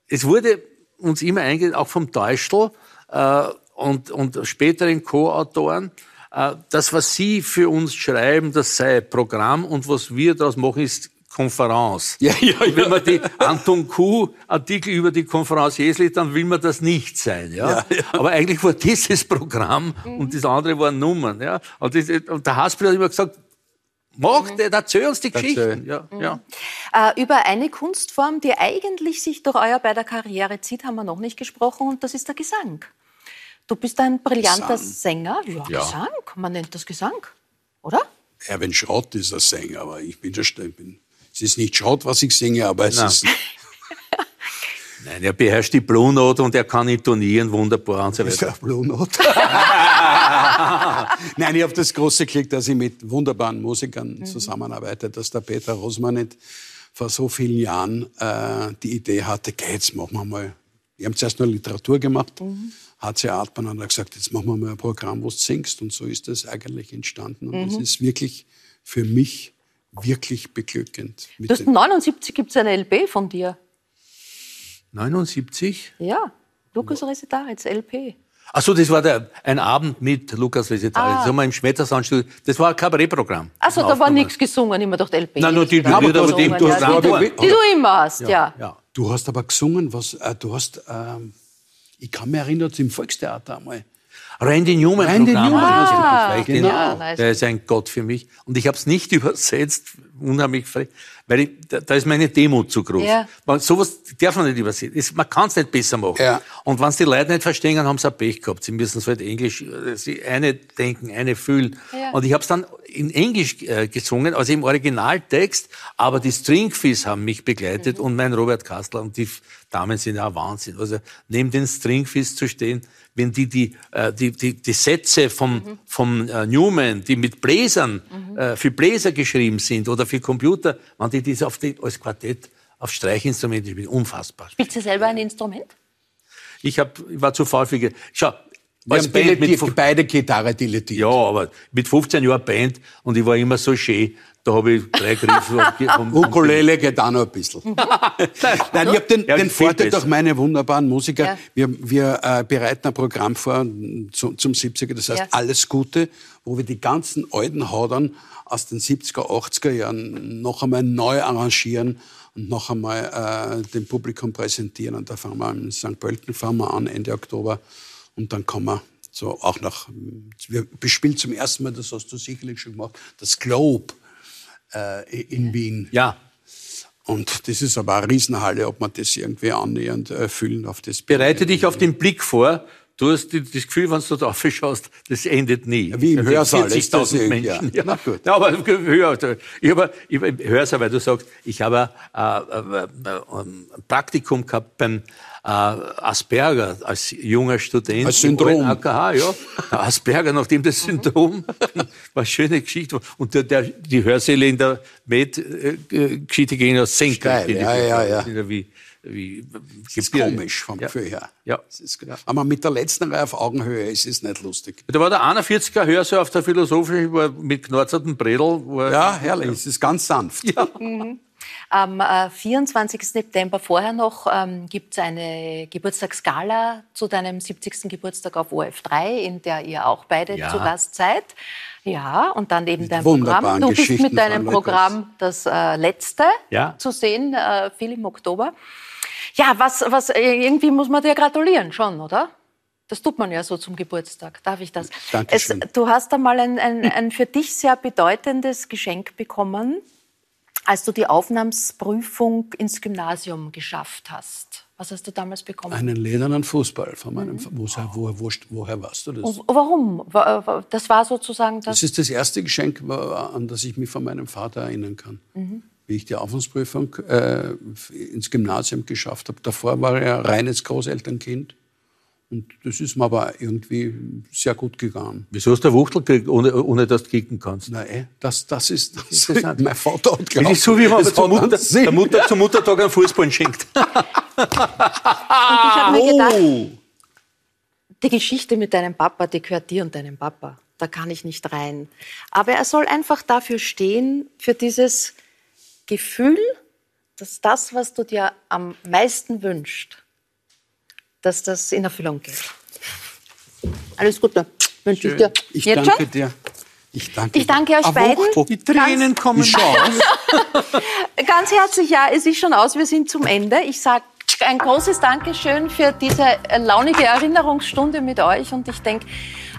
es wurde uns immer eingegangen, auch vom Teustl äh, und, und späteren Co-Autoren, äh, das, was Sie für uns schreiben, das sei Programm und was wir daraus machen, ist Konferenz. Ja, ja, Und Wenn ja. man die Anton Kuh Artikel über die Konferenz liest, dann will man das nicht sein. Ja? Ja, ja. Aber eigentlich war dieses Programm und das andere waren Nummern. Ja? Und, das, und der Haspel hat immer gesagt, mach mhm. erzähl uns die Erzähl. Geschichten. Ja, ja. Äh, über eine Kunstform, die eigentlich sich durch euer beider Karriere zieht, haben wir noch nicht gesprochen, und das ist der Gesang. Du bist ein brillanter Gesang. Sänger. Ja, Ja. Gesang, man nennt das Gesang, oder? Erwin Schrott ist ein Sänger, aber ich bin der St- ich bin, Es ist nicht Schrott, was ich singe, aber es Nein. ist Nein, er beherrscht die Blue Note und er kann intonieren wunderbar und so Ist weiter. der Blue Note. Nein, ich habe das große Glück, dass ich mit wunderbaren Musikern zusammenarbeite, dass der Peter Rosmanet vor so vielen Jahren äh, die Idee hatte, geh, jetzt machen wir mal. Wir haben zuerst nur Literatur gemacht, HC Artmann hat gesagt, jetzt machen wir mal ein Programm, wo du singst. Und so ist das eigentlich entstanden. Und es Mhm. ist wirklich für mich wirklich beglückend. Mit Du hast den- 79 gibt es eine LP von dir. 79? Ja, Lukas Resetaritz, LP. Ach so, das war der, ein Abend mit Lukas Resetaritz. Ah. Das haben wir im Schmettersoundstudio. Das war ein Kabarettprogramm. Also da war nichts gesungen, immer durch die LP. Nein, nur die Lieder, aber die- gesungen, du ja, hast die, Radioen. du, die du immer hast, ja. ja. Du hast aber gesungen, was, äh, du hast, ähm, ich kann mich erinnern, im Volkstheater einmal. Randy Newman. Randy Programm. Newman, Ah, genau. Ja, nice. Der ist ein Gott für mich. Und ich habe es nicht übersetzt, unheimlich frech, weil ich, da, da ist meine Demut zu groß. Ja. Man, sowas darf man nicht übersetzen. Es- Man kann es nicht besser machen. Ja. Und wenn es die Leute nicht verstehen, dann haben sie auch Pech gehabt. Sie müssen es halt Englisch, äh, sie eine denken, eine fühlen. Ja. Und ich habe es dann in Englisch äh, gesungen, also im Originaltext, aber die Stringfis haben mich begleitet Mhm. und mein Robert Kastler und die Damen sind ja Wahnsinn. Also neben den Stringfis zu stehen, wenn die die, äh, die, die, die Sätze vom, Mhm. vom äh, Newman, die mit Bläsern, äh, für Bläser geschrieben sind oder für Computer, wenn die das auf die, als Quartett auf Streichinstrumente spielen, unfassbar. Spielst du selber ein Instrument? Ich, hab, ich war zu faul für... Schau, Wir als haben Band mit, beide Gitarre dilettiert. ja, aber mit 15 Jahren Band und ich war immer so schön, da habe ich drei Griffe. Ukulele geht auch noch ein bisschen. Nein, ich habe den, Ja, den Vorteil durch meine wunderbaren Musiker. Ja. Wir, wir äh, bereiten ein Programm vor zu, zum 70er, das heißt Ja. Alles Gute, wo wir die ganzen alten Haudern aus den 70er, 80er Jahren noch einmal neu arrangieren und noch einmal äh, dem Publikum präsentieren. Und da fangen wir in St. Pölten fahren wir an, Ende Oktober. Und dann kommen wir so auch nach, wir bespielen zum ersten Mal, das hast du sicherlich schon gemacht, das Globe äh, in Wien. Ja, Und das ist aber eine Riesenhalle, ob man das irgendwie annähernd äh, füllen auf das bereite dich auf den Blick vor. Du hast das Gefühl, wenn du da schaust, das endet nie. wie im Hörsaal ist das 40.000 irgendwie, Menschen. ja. Na gut. Ja, aber höher. Ich habe ich hab, im Hörsaal, weil du sagst, ich habe äh, äh, äh, ein Praktikum gehabt beim äh, Asperger als junger Student. Als Syndrom. AKH, ja. Asperger, nachdem das Syndrom war eine schöne Geschichte. Und der, der, die Hörsäle in der Med-Geschichte gehen ja senken. Steil, ja, ja, ja. Wie, wie, Das ist komisch vom ja. Gefühl her. Ja. Das ist, aber mit der letzten Reihe auf Augenhöhe ist es nicht lustig. Da war der 41er Hörsaal auf der Philosophischen, war mit knarzertem Bredel. Ja, herrlich. Es ist ganz sanft. Am äh, 24. September vorher noch ähm, gibt es eine Geburtstagsgala zu deinem 70. Geburtstag auf OF3, in der ihr auch beide Ja. zu Gast seid. Ja, und dann eben dein wunderbaren Programm. Du bist mit deinem. Programm das äh, letzte Ja. zu sehen, äh, viel im Oktober. Ja, was, was, äh, irgendwie muss man dir gratulieren schon, oder? Das tut man ja so zum Geburtstag. Darf ich das? Dankeschön. Es, du hast einmal ein, ein, ein für dich sehr bedeutendes Geschenk bekommen, als du die Aufnahmsprüfung ins Gymnasium geschafft hast. Was hast du damals bekommen? Einen ledernen Fußball von meinem. Woher, woher, woher, woher weißt du das? Und warum? Wa- wa- Das war sozusagen das. Das ist das erste Geschenk, an das ich mich von meinem Vater erinnern kann. Wie ich die Aufnahmsprüfung äh, ins Gymnasium geschafft habe. Davor war er reines Großelternkind. Und das ist mir aber irgendwie sehr gut gegangen. Wieso hast du eine Wuchtel gekriegt, ohne, ohne dass du kicken kannst? Na, eh, das, das ist, das interessant. mein Vater hat Das ist so, wie man zur Mutter, der Mutter zum Muttertag einen Fußball schenkt. Und ich habe mir gedacht, Oh! die Geschichte mit deinem Papa, die gehört dir und deinem Papa. Da kann ich nicht rein. Aber er soll einfach dafür stehen, für dieses Gefühl, dass das, was du dir am meisten wünschst, dass das in Erfüllung geht. Alles Gute wünsche ich dir. Ich Jetzt danke schon? dir. Ich danke, Ich danke euch beiden. Die Tränen kommen. Schau. Ganz herzlich, ja, es ist schon aus, wir sind zum Ende. Ich sage ein großes Dankeschön für diese launige Erinnerungsstunde mit euch und ich denke,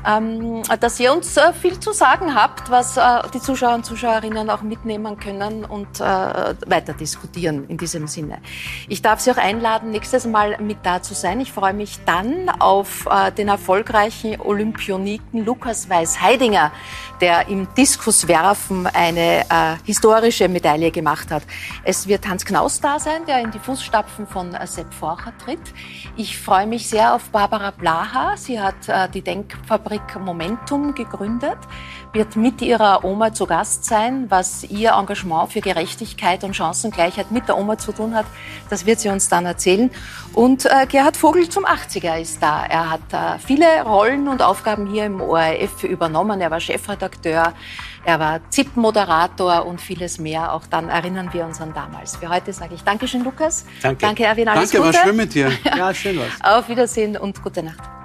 ähm, dass ihr uns äh, viel zu sagen habt, was äh, die Zuschauer und Zuschauerinnen auch mitnehmen können und äh, weiter diskutieren in diesem Sinne. Ich darf Sie auch einladen, nächstes Mal mit da zu sein. Ich freue mich dann auf äh, den erfolgreichen Olympioniken Lukas Weiß-Heidinger, der im Diskuswerfen eine äh, historische Medaille gemacht hat. Es wird Hans Knaus da sein, der in die Fußstapfen von äh, Sepp Forcher tritt. Ich freue mich sehr auf Barbara Blaha. Sie hat die Denkfabrik Momentum gegründet, wird mit ihrer Oma zu Gast sein. Was ihr Engagement für Gerechtigkeit und Chancengleichheit mit der Oma zu tun hat, das wird sie uns dann erzählen. Und äh, Gerhard Vogel zum 80er ist da. Er hat äh, viele Rollen und Aufgaben hier im ORF übernommen. Er war Chefredakteur, er war ZIP-Moderator und vieles mehr. Auch dann erinnern wir uns an damals. Für heute sage ich Dankeschön, Lukas. Danke. Danke, Erwin. Alles Danke, war Gute. schön mit dir. Ja, schön was. Auf Wiedersehen und gute Nacht.